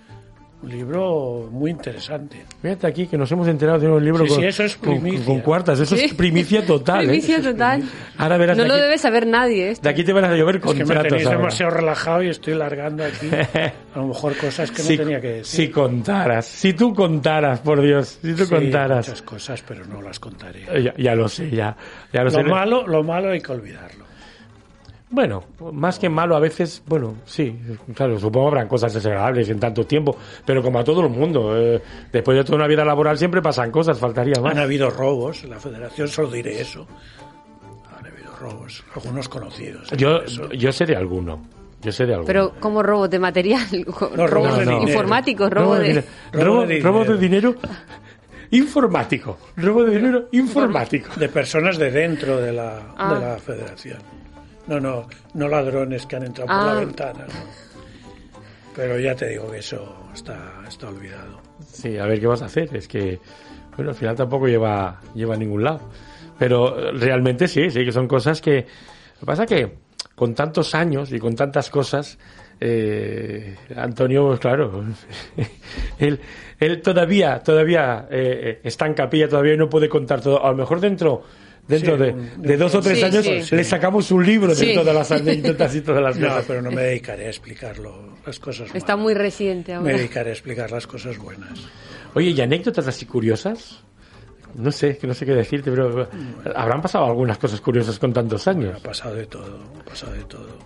Un libro muy interesante.
fíjate aquí que nos hemos enterado de un libro
Sí,
con,
sí, eso es
con-
primicia.
con cuartas, eso
Sí.
es primicia total, ¿eh?
Primicia total.
Ahora verás
No
de
lo
aquí-
debe saber nadie. esto.
De aquí te van a llover
Es que me
contratos
tenéis
ahora.
demasiado relajado y estoy largando aquí a lo mejor cosas que no
si,
tenía que decir.
si contaras, si tú contaras, por Dios, si tú
Sí,
contaras.
muchas cosas, pero no las contaré.
Eh, Ya, ya lo sé, ya, ya lo, sé.
Lo malo, lo malo hay que olvidarlo.
Bueno, más que malo a veces, bueno, sí, claro, supongo habrán cosas desagradables en tanto tiempo, pero como a todo el mundo, eh, después de toda una vida laboral siempre pasan cosas, faltaría más.
Han habido robos en la federación, solo diré eso. Han habido robos, algunos conocidos.
Yo, yo sé de alguno, yo sé de alguno.
Pero como robo de material,
No, robo
robo
de dinero.
informático, robo de...
dinero.
robo
robo,
de
robo de
dinero.
dinero informático, robo de dinero informático.
de personas de dentro de la,
Ah.
de la federación. No, no, no ladrones que han entrado por
Ah.
la ventana. no. Pero ya te digo que eso está, está olvidado.
Sí, a ver qué vas a hacer. Es que, bueno, al final tampoco lleva, lleva a ningún lado. Pero eh, realmente sí, sí que son cosas que... Lo que pasa que con tantos años y con tantas cosas, eh, Antonio, pues claro, él, él todavía, todavía eh, está en capilla, todavía no puede contar todo. A lo mejor dentro... Dentro
Sí,
de,
un-
de dos o tres
Sí,
años
sí.
le sacamos un libro
Sí.
de todas las anécdotas y todas las
No,
cosas.
pero no me dedicaré a explicarlo, las cosas
Está
malas.
muy reciente
Me
ahora.
dedicaré a explicar las cosas buenas.
Oye, ¿y anécdotas así curiosas? No sé, que no sé qué decirte, pero habrán pasado algunas cosas curiosas con tantos
Ha
años.
pasado de todo, ha pasado de todo.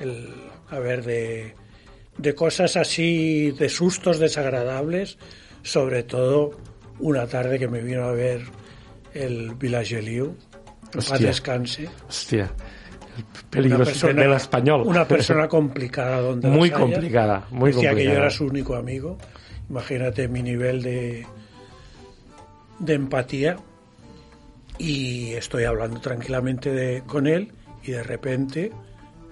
El, a ver, de, de cosas así, de sustos desagradables, sobre todo una tarde que me vino a ver el Village Liu, en paz descanse.
Hostia, el
Una
peligro
persona,
del español.
una persona complicada donde
Muy
haya.
complicada, muy
Decía que yo era su único amigo. Imagínate mi nivel de, de empatía. Y estoy hablando tranquilamente de, con él y de repente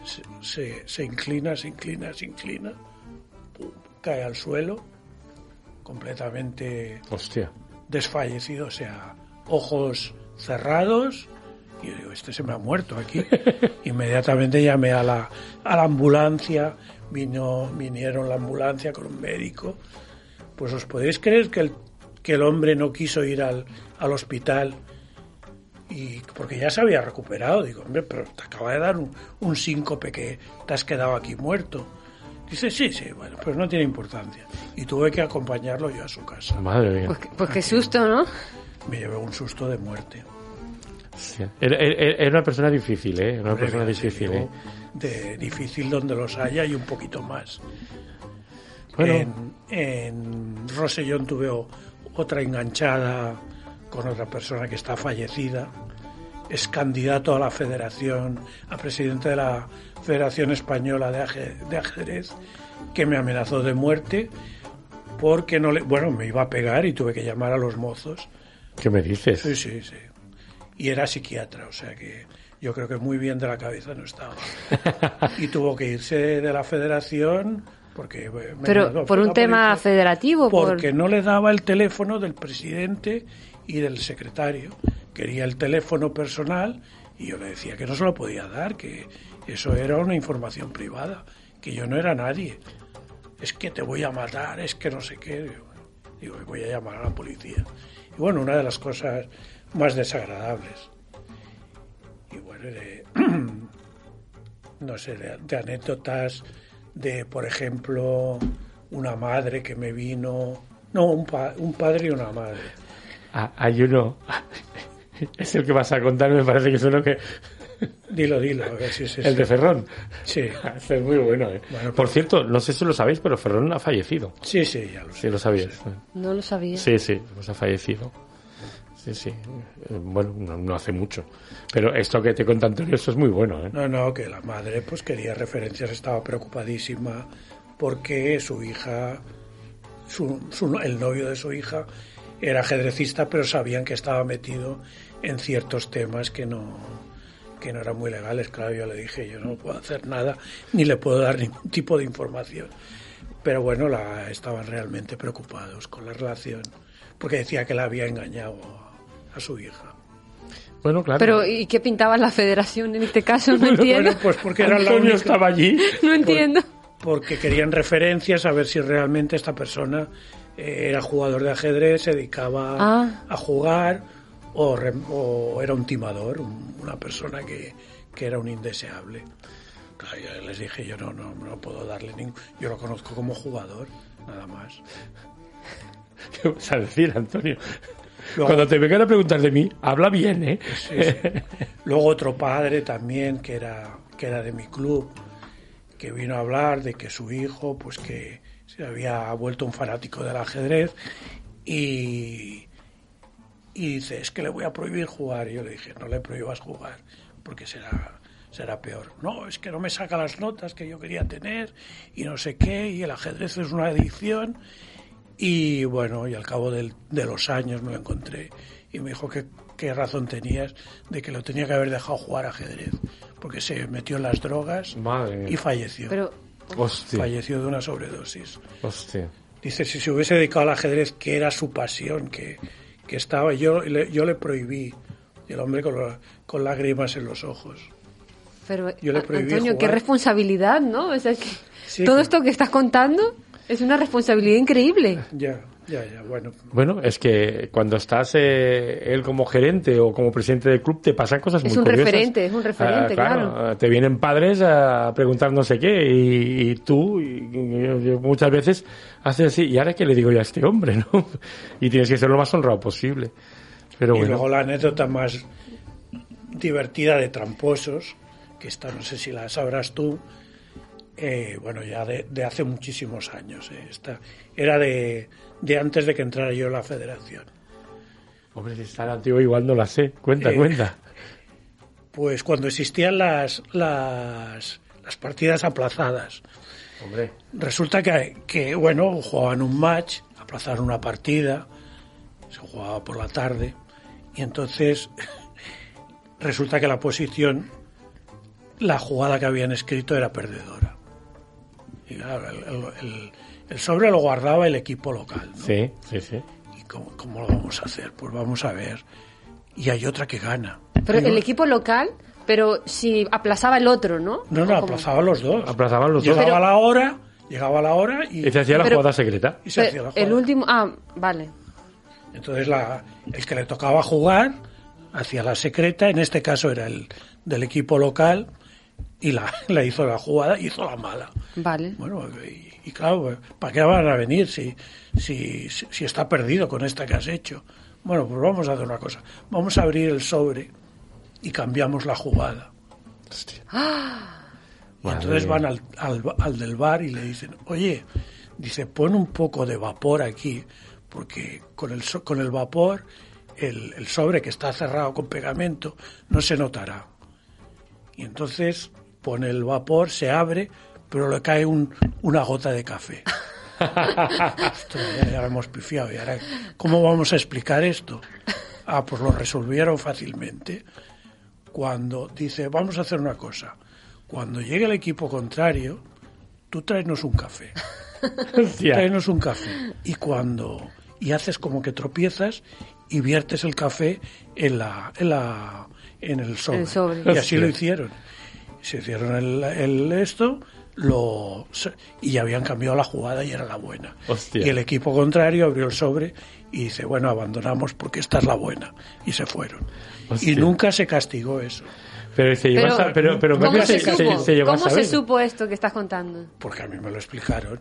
se, se, se inclina, se inclina, se inclina, pum, cae al suelo, completamente
Hostia.
desfallecido, o sea, ojos cerrados. Y yo digo, este se me ha muerto aquí. Inmediatamente llamé a la, a la ambulancia, vino, vinieron la ambulancia con un médico. Pues os podéis creer que el, que el hombre no quiso ir al, al hospital y porque ya se había recuperado. Digo, hombre, pero te acaba de dar un, un síncope que te has quedado aquí muerto. Dice, sí, sí, bueno, pero no tiene importancia. Y tuve que acompañarlo yo a su casa.
Madre mía.
Pues, pues qué susto, ¿no?
Me llevé un susto de muerte.
Hostia. Era, era- era una persona difícil, ¿eh? Era una persona difícil, ¿eh?
De difícil donde los haya y un poquito más.
Bueno.
En, en Rosellón tuve otra enganchada con otra persona que está fallecida, es candidato a la federación, a presidente de la Federación Española de, Aje- de Ajedrez, que me amenazó de muerte porque no le, bueno, me iba a pegar y tuve que llamar a los mozos.
¿Qué me dices?
Sí, sí, sí. Y era psiquiatra, o sea que yo creo que muy bien de la cabeza no estaba. y tuvo que irse de la federación porque... me
Pero
mandó-
por un tema
policía.
federativo, por...
Porque no le daba el teléfono del presidente y del secretario. Quería el teléfono personal y yo le decía que no se lo podía dar, que eso era una información privada, que yo no era nadie. Es que te voy a matar, es que no sé qué. Digo, voy a llamar a la policía. Y bueno, una de las cosas más desagradables. Y bueno, de, no sé, de, anécdotas de, por ejemplo, una madre que me vino, no, un, pa- un padre y una madre.
Ah, hay uno. Es el que vas a contar, me parece que es uno que.
Dilo, dilo, a ver si es ese.
El de Ferrón.
Sí,
Este es muy bueno, ¿eh?
Bueno,
Por cierto, no sé si lo sabéis, pero Ferrón ha fallecido.
sí, sí, ya lo sé.
Sí, lo sabías.
No lo sabía.
Sí, sí, pues ha fallecido. Sí, sí. Eh, Bueno, no, no hace mucho. Pero esto que te cuenta Antonio, esto es muy bueno, ¿eh?
No, no, que la madre pues quería referencias, estaba preocupadísima porque su hija, su, su- el novio de su hija era ajedrecista, pero sabían que estaba metido en ciertos temas que no que no eran muy legales. Claro, yo le dije, yo no puedo hacer nada, ni le puedo dar ningún tipo de información. Pero bueno, la, estaban realmente preocupados con la relación, porque decía que la había engañado a, a su hija.
Bueno, claro.
Pero, ¿y qué pintaba la federación en este caso? No
Bueno,
entiendo.
Bueno, pues porque era la
Antonio
única...
estaba allí.
No entiendo.
porque querían referencias a ver si realmente esta persona eh, era jugador de ajedrez, se dedicaba
Ah.
a jugar o, o era un timador, un- una persona que, que era un indeseable. Claro, yo les dije, yo no, no, no puedo darle ningún... Yo lo conozco como jugador, nada más.
¿Qué vas a decir, Antonio?
Luego-
Cuando te vengan a preguntar de mí, habla bien, ¿eh?
Sí, sí. Luego otro padre también que era, que era de mi club, que vino a hablar de que su hijo, pues que se había vuelto un fanático del ajedrez y, y dice, es que le voy a prohibir jugar. Y yo le dije, no le prohíbas jugar, porque será, será peor. No, es que no me saca las notas que yo quería tener y no sé qué, y el ajedrez es una adicción. Y bueno, y al cabo del- de los años me lo encontré y me dijo que qué razón tenías de que lo tenía que haber dejado jugar ajedrez, porque se metió en las drogas
Madre
y falleció.
Pero,
Hostia,
Falleció de una sobredosis.
hostia.
Dice, si se hubiese dedicado al ajedrez, que era su pasión, que, que estaba, yo le, yo le prohibí, y el hombre con, con lágrimas en los ojos.
pero
Yo le prohibí
Antonio, qué responsabilidad, ¿no? O sea, que
Sí,
todo esto que estás contando es una responsabilidad increíble.
Ya, ya, ya, bueno.
Bueno, es que cuando estás eh, él como gerente o como presidente del club te pasan cosas
Es
muy
un
curiosas.
referente, es un referente,
Ah,
claro.
ah, Te vienen padres a preguntar no sé qué y, y tú y- y- y muchas veces haces así, ¿y ahora qué le digo yo a este hombre? ¿no? Y tienes que ser lo más honrado posible. Pero
Y
bueno,
luego la anécdota más divertida de tramposos, que esta no sé si la sabrás tú, eh, bueno, ya de, de hace muchísimos años. eh, esta era de, de antes de que entrara yo en la federación.
hombre, si está antiguo igual no la sé. Cuenta,
Eh,
cuenta.
Pues cuando existían las, las, las partidas aplazadas,
Hombre,
resulta que, que, bueno, jugaban un match, aplazaron una partida, se jugaba por la tarde, y entonces resulta que la posición, la jugada que habían escrito era perdedora. Y claro, el, el- el- el sobre lo guardaba el equipo local. ¿no?
sí, sí, sí.
¿Y cómo, cómo lo vamos a hacer? Pues vamos a ver. Y hay otra que gana.
Pero el equipo local, pero si aplazaba el otro, ¿no?
No,
¿O
no, aplazaba los dos.
Aplazaban los dos.
Llegaba la hora, llegaba la hora y,
Y se hacía la
Pero-
jugada secreta.
y se hacía la
Pero el
jugada.
último, ah, vale.
Entonces la, el que le tocaba jugar hacía la secreta, en este caso era el del equipo local, y la, la hizo la jugada, hizo la mala.
Vale.
Bueno, y, y claro, ¿para qué van a venir si, si, si, está perdido con esta que has hecho? Bueno, pues vamos a hacer una cosa. Vamos a abrir el sobre y cambiamos la jugada.
Hostia.
Y
Madre
entonces van al, al, al del bar y le dicen, oye, dice, pon un poco de vapor aquí, porque con el, con el vapor el, el sobre que está cerrado con pegamento no se notará. Y entonces pone el vapor, se abre, pero le cae un- una gota de café. Esto ya, ya lo hemos pifiado. ¿Y ahora cómo vamos a explicar esto? Ah, pues lo resolvieron fácilmente. Cuando dice, vamos a hacer una cosa. Cuando llegue el equipo contrario, tú tráenos un café.
Hostia.
Tráenos un café. Y cuando. Y haces como que tropiezas y viertes el café en la. en la. en el sobre.
El sobre.
Y así
Hostia.
lo hicieron. Se hicieron el, el esto, lo y ya habían cambiado la jugada y era la buena.
Hostia.
Y el equipo contrario abrió el sobre y dice, bueno, abandonamos porque esta es la buena. Y se fueron.
Hostia.
Y nunca se castigó eso.
Pero se llegó a
Pero,
pero, pero
¿cómo
¿cómo
se,
se,
supo?
se- se llegó a
¿Cómo se
saber?
supo esto que estás contando?
Porque a mí me lo explicaron.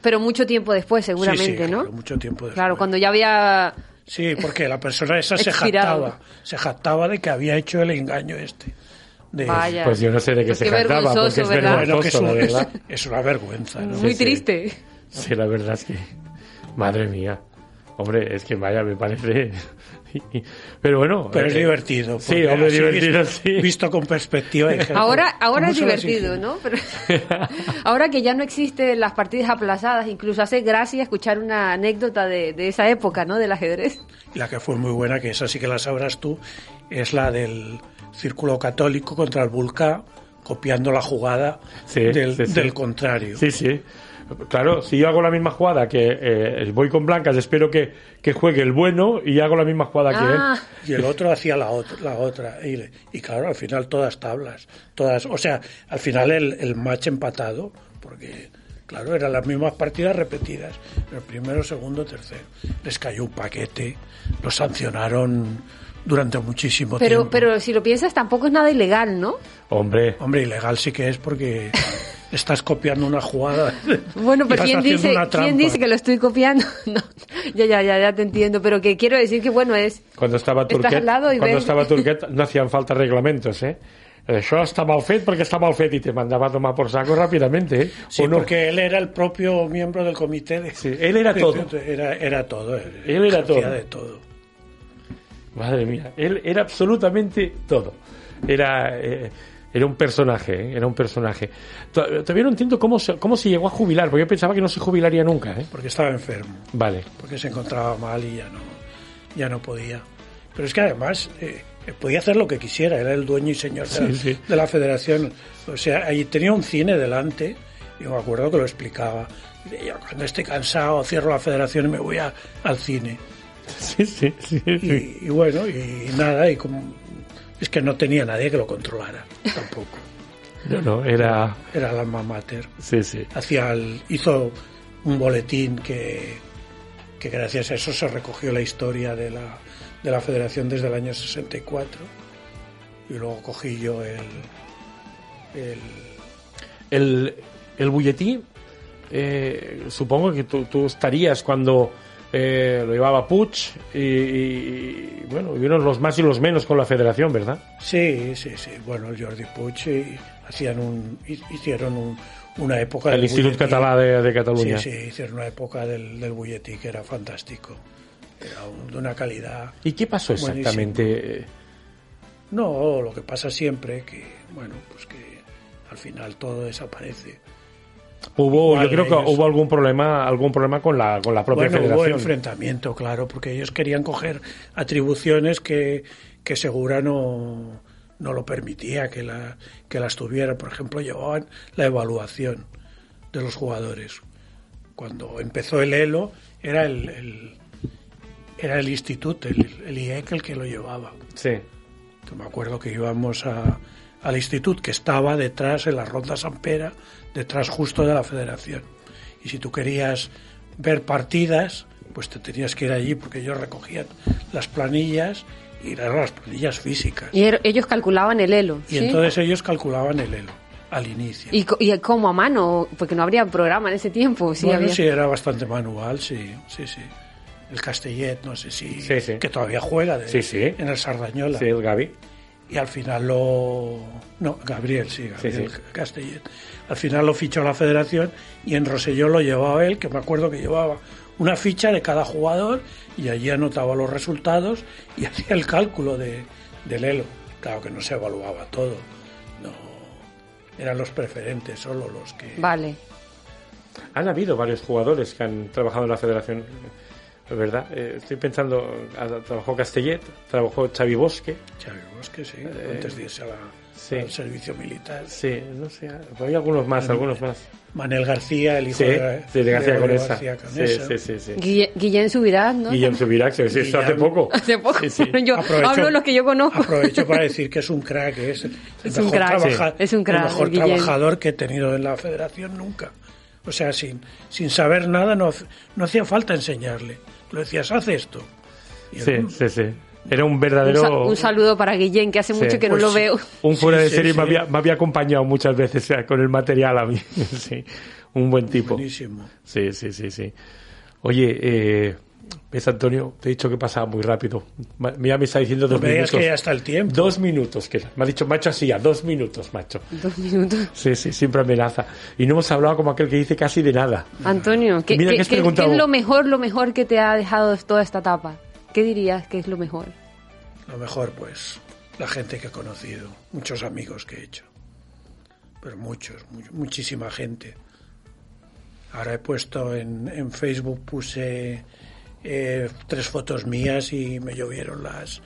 Pero mucho tiempo después, seguramente,
Sí, sí,
¿no?
claro, mucho tiempo después.
Claro, cuando ya había...
Sí, porque la persona esa se jactaba, se jactaba de que había hecho el engaño este. De,
Vaya.
Pues yo no sé de qué
Pues
se
qué
jactaba, porque es
¿verdad?
Bueno, que es,
vergonzoso,
un-
la verdad.
es una vergüenza, ¿no?
Muy
sí.
triste.
Sí, la verdad es que... Madre mía. Hombre, es que vaya, me parece... Pero bueno...
Pero es
eh,
divertido.
Sí, hombre, divertido,
visto,
sí.
Visto con perspectiva. dije,
Ahora,
¿cómo
ahora es divertido? ¿no? Pero ahora que ya no existen las partidas aplazadas, incluso hace gracia escuchar una anécdota de, de esa época, ¿no? Del ajedrez.
La que fue muy buena, que esa sí que la sabrás tú, es la del Círculo Católico contra el Vulcá, copiando la jugada
Sí,
del,
sí,
del contrario.
Sí, sí. Claro, si yo hago la misma jugada que eh, voy con blancas, espero que, que juegue el bueno y hago la misma jugada que él.
Ah,
Y el otro hacía la otra, la otra. Y, y claro, al final todas tablas. todas O sea, al final el, el match empatado, porque, claro, eran las mismas partidas repetidas. El primero, segundo, tercero. Les cayó un paquete, los sancionaron durante muchísimo
pero,
tiempo.
pero si lo piensas, tampoco es nada ilegal, ¿no?
Hombre,
Hombre, ilegal sí que es porque estás copiando una jugada.
Bueno, pero ¿quién dice, ¿quién dice que lo estoy copiando? No, ya, ya, ya, ya te entiendo, pero que quiero decir que, bueno, es...
cuando estaba Turquet,
al lado y
cuando
ves-
estaba Turquet no hacían falta reglamentos, ¿eh? Això està mal fet perquè està mal fet y te mandaba a tomar por saco rápidamente, ¿eh?
Sí, porque él era el propio miembro del comité. De...
Sí, él era todo.
Era, era todo. Él,
Él era todo.
de todo.
Madre mía, él era absolutamente todo. Era, eh, era un personaje, ¿eh? era un personaje. To- Todavía no entiendo cómo se, cómo se llegó a jubilar, porque yo pensaba que no se jubilaría nunca, ¿eh?
Porque estaba enfermo.
Vale.
Porque se encontraba mal y ya no, ya no podía. Pero es que además eh, podía hacer lo que quisiera. Era el dueño y señor de, la,
Sí, sí.
de la federación. O sea, ahí tenía un cine delante. Y me acuerdo que lo explicaba. Yo cuando esté cansado cierro la federación y me voy a- al cine.
Sí, sí, sí. sí.
Y, y bueno, y nada, y como es que no tenía nadie que lo controlara tampoco.
No, no, era...
Era el alma mater.
Sí, sí.
El- hizo un boletín que, que gracias a eso se recogió la historia de la, de la federación desde el año 64. Y luego cogí yo el, el
El, el bulletí, eh, supongo que tú, tú estarías cuando eh, lo llevaba Puig y, y, bueno, vieron los más y los menos con la federación, ¿verdad?
Sí, sí, sí. Bueno, el Jordi Puig y hacían un, hi- hicieron un- una época
El
del
Instituto. Català de, de Cataluña.
Sí, sí, hicieron una época del, del bulletí que era fantástico. Era un- de una calidad.
¿Y qué pasó exactamente?
No, lo que pasa siempre que, bueno, pues que al final todo desaparece.
Hubo, yo creo que
ellos-
hubo algún problema, algún problema con la, con la propia
bueno, hubo
federación.
enfrentamiento, claro, porque ellos querían coger atribuciones que, que Segura no, no lo permitía que, la, que las tuviera. Por ejemplo, llevaban la evaluación de los jugadores. Cuando empezó el ELO, era el, el- era el instituto, el, el IEC el que lo llevaba.
Sí.
que me acuerdo que íbamos a- al instituto que estaba detrás en la Ronda San Pera, detrás justo de la federación. Y si tú querías ver partidas, pues te tenías que ir allí porque ellos recogían las planillas y eran las planillas físicas.
Y er- ellos calculaban el elo.
Y
¿sí?
entonces ellos calculaban el elo al inicio.
¿Y, co- y cómo a mano? Porque no habría programa en ese tiempo. Sí,
bueno,
había.
sí, era bastante manual, sí, sí, sí. El Castellet, no sé si...
Sí, sí.
Que todavía juega de-
Sí, sí.
en el Sardañola.
Sí, el Gaby.
Y al final lo no Gabriel sí Gabriel
Sí, sí.
Castellet al final lo fichó la Federación y en Roselló lo llevaba él que me acuerdo que llevaba una ficha de cada jugador y allí anotaba los resultados y hacía el cálculo de, del elo. Claro que no se evaluaba todo, no, eran los preferentes solo los que...
Vale.
Han habido varios jugadores que han trabajado en la federación, ¿verdad? Eh, estoy pensando, trabajó Castellet, trabajó Xavi Bosque,
Xavi Bosque, sí, antes de irse a la-
sí.
al servicio militar.
sí, no sé, hay algunos más, algunos más.
Manel García, el hijo
Sí,
de,
sí, de García
Gregorio
Conesa.
García
Sí,
Conesa.
sí, sí, sí.
Guille- Guillén Subirás, ¿no?
Guillem Subirac, sí, sí, esto hace poco.
Hace poco.
Sí, sí.
Yo
Aprovecho-
hablo de los que yo conozco.
Aprovecho para decir que es un crack, es el
Es un
mejor,
crack,
trabaja-
sí. Es un crack,
el mejor trabajador que he tenido en la federación nunca. O sea, sin, sin saber nada no, no hacía falta enseñarle. Le decías, haz esto. Y él,
Sí, sí, sí. Era un
Un,
verdadero...
sa- un saludo para Guillén, que hace
Sí.
mucho que
Pues
no lo
sí.
veo.
Un fuera
Sí,
de
sí,
serie
sí.
Me, había, me había acompañado muchas veces o sea, con el material a mí. sí, un buen tipo.
Buenísimo.
Sí, sí, sí, sí. Oye, eh, ves, Antonio, te he dicho que pasaba muy rápido. Mira, me está diciendo
No
dos
me
minutos.
que ya está el tiempo.
Dos minutos, que me ha dicho macho así, ya, dos minutos, macho.
Dos minutos.
Sí, sí, siempre amenaza. Y no hemos hablado como aquel que dice casi de nada.
Antonio, ¿qué,
Mira
qué- qué- qué
preguntado.
es lo mejor, lo mejor que te ha dejado toda esta etapa? ¿Qué dirías que es lo mejor?
Lo mejor, pues, la gente que he conocido, muchos amigos que he hecho. Pero muchos, mu- muchísima gente. Ahora he puesto en, en Facebook, puse eh, tres fotos mías y me llovieron las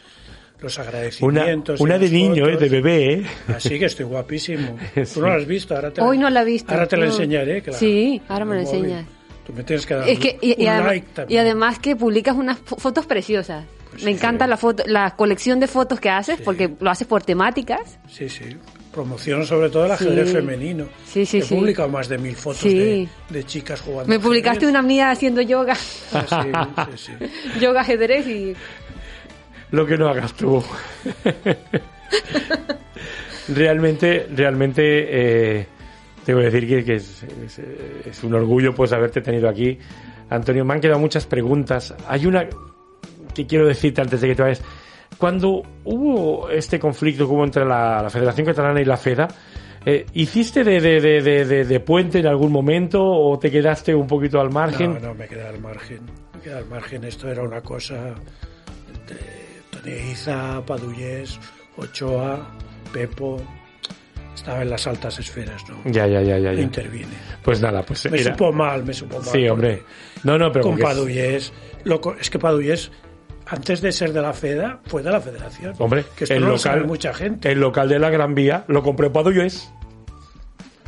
los agradecimientos. y
una de niño, eh, de bebé, ¿eh?
Así que estoy guapísimo.
Sí.
Tú no lo has visto, ahora te
Hoy no la he visto.
Ahora te la
no.
enseñaré. la-
Sí, ahora me la enseñas.
Tú me tienes que dar
Es que, y, y
un
además,
like
y
también.
además que publicas unas fo- fotos preciosas.
Pues
Me encanta la foto, la colección de fotos que haces, porque lo haces por temáticas.
Sí, sí. Promociono sobre todo el ajedrez
Sí.
femenino.
Sí, sí,
He
sí.
publicado más de mil fotos
Sí.
de, de chicas jugando.
Me publicaste
ajedrez.
una mía haciendo yoga,
Ah, sí, sí, sí.
yoga ajedrez y
Lo que no hagas tú. realmente, realmente, eh, tengo que decir que, que es, es- es un orgullo pues haberte tenido aquí. Antonio, me han quedado muchas preguntas. Hay una que quiero decirte antes de que te vayas. Cuando hubo este conflicto que hubo entre la, la Federación Catalana y la FEDA, eh, ¿hiciste de, de, de, de- de- de puente en algún momento o te quedaste un poquito al margen?
No, no, me quedé al margen. Me quedé al margen. Esto era una cosa entre Toneiza, Padullés, Ochoa, Pepo. Estaba en las altas esferas, ¿no?
Ya, ya, ya, ya.
No intervine.
Pues nada, pues
Me
era-
supo mal, me supo mal.
Sí, hombre. No, no, pero
Con
porque es-
Padullés. Loco, es que Padullés, antes de ser de la FEDA, fue de la Federación.
Hombre,
que
el
no lo
local,
sabe mucha gente.
el local de la Gran Vía lo compró Padullés.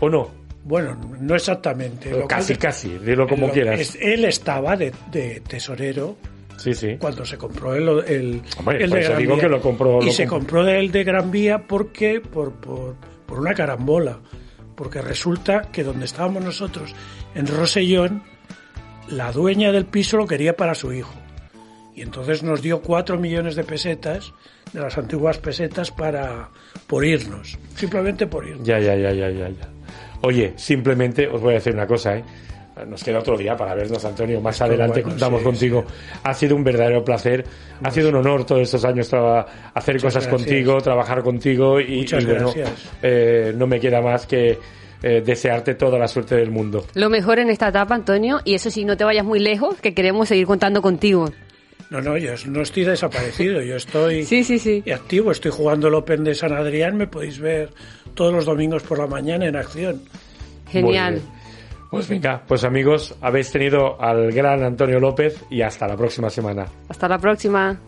¿O no?
Bueno, no exactamente. Local
casi,
de-
casi. Dilo como
lo-
quieras.
es- él estaba de, de tesorero
Sí, sí.
cuando se compró el, el,
Hombre,
el de Gran
digo
Vía.
que lo compró-
Y
lo
se
comp-
compró el de Gran Vía porque por, por, por una carambola. Porque resulta que donde estábamos nosotros, en Rosellón, la dueña del piso lo quería para su hijo. Y entonces nos dio cuatro millones de pesetas, de las antiguas pesetas, para por irnos. Simplemente por irnos.
Ya, ya, ya, ya, ya, ya. Oye, simplemente os voy a decir una cosa, ¿eh? Nos queda otro día para vernos, Antonio. Más adelante
bueno,
contamos
sí,
contigo. Ha sido un verdadero placer. Ha sido un honor todos estos años hacer cosas
gracias.
contigo, trabajar contigo y,
Muchas
y bueno,
gracias.
eh, no me queda más que eh, desearte toda la suerte del mundo.
lo mejor en esta etapa, Antonio. Y eso sí, no te vayas muy lejos, que queremos seguir contando contigo.
No, no, yo no estoy desaparecido. Yo estoy
Sí, sí, sí.
activo. Estoy jugando el Open de San Adrián. Me podéis ver todos los domingos por la mañana en acción.
Genial.
Pues venga, pues amigos, habéis tenido al gran Antonio López y hasta la próxima semana.
Hasta la próxima.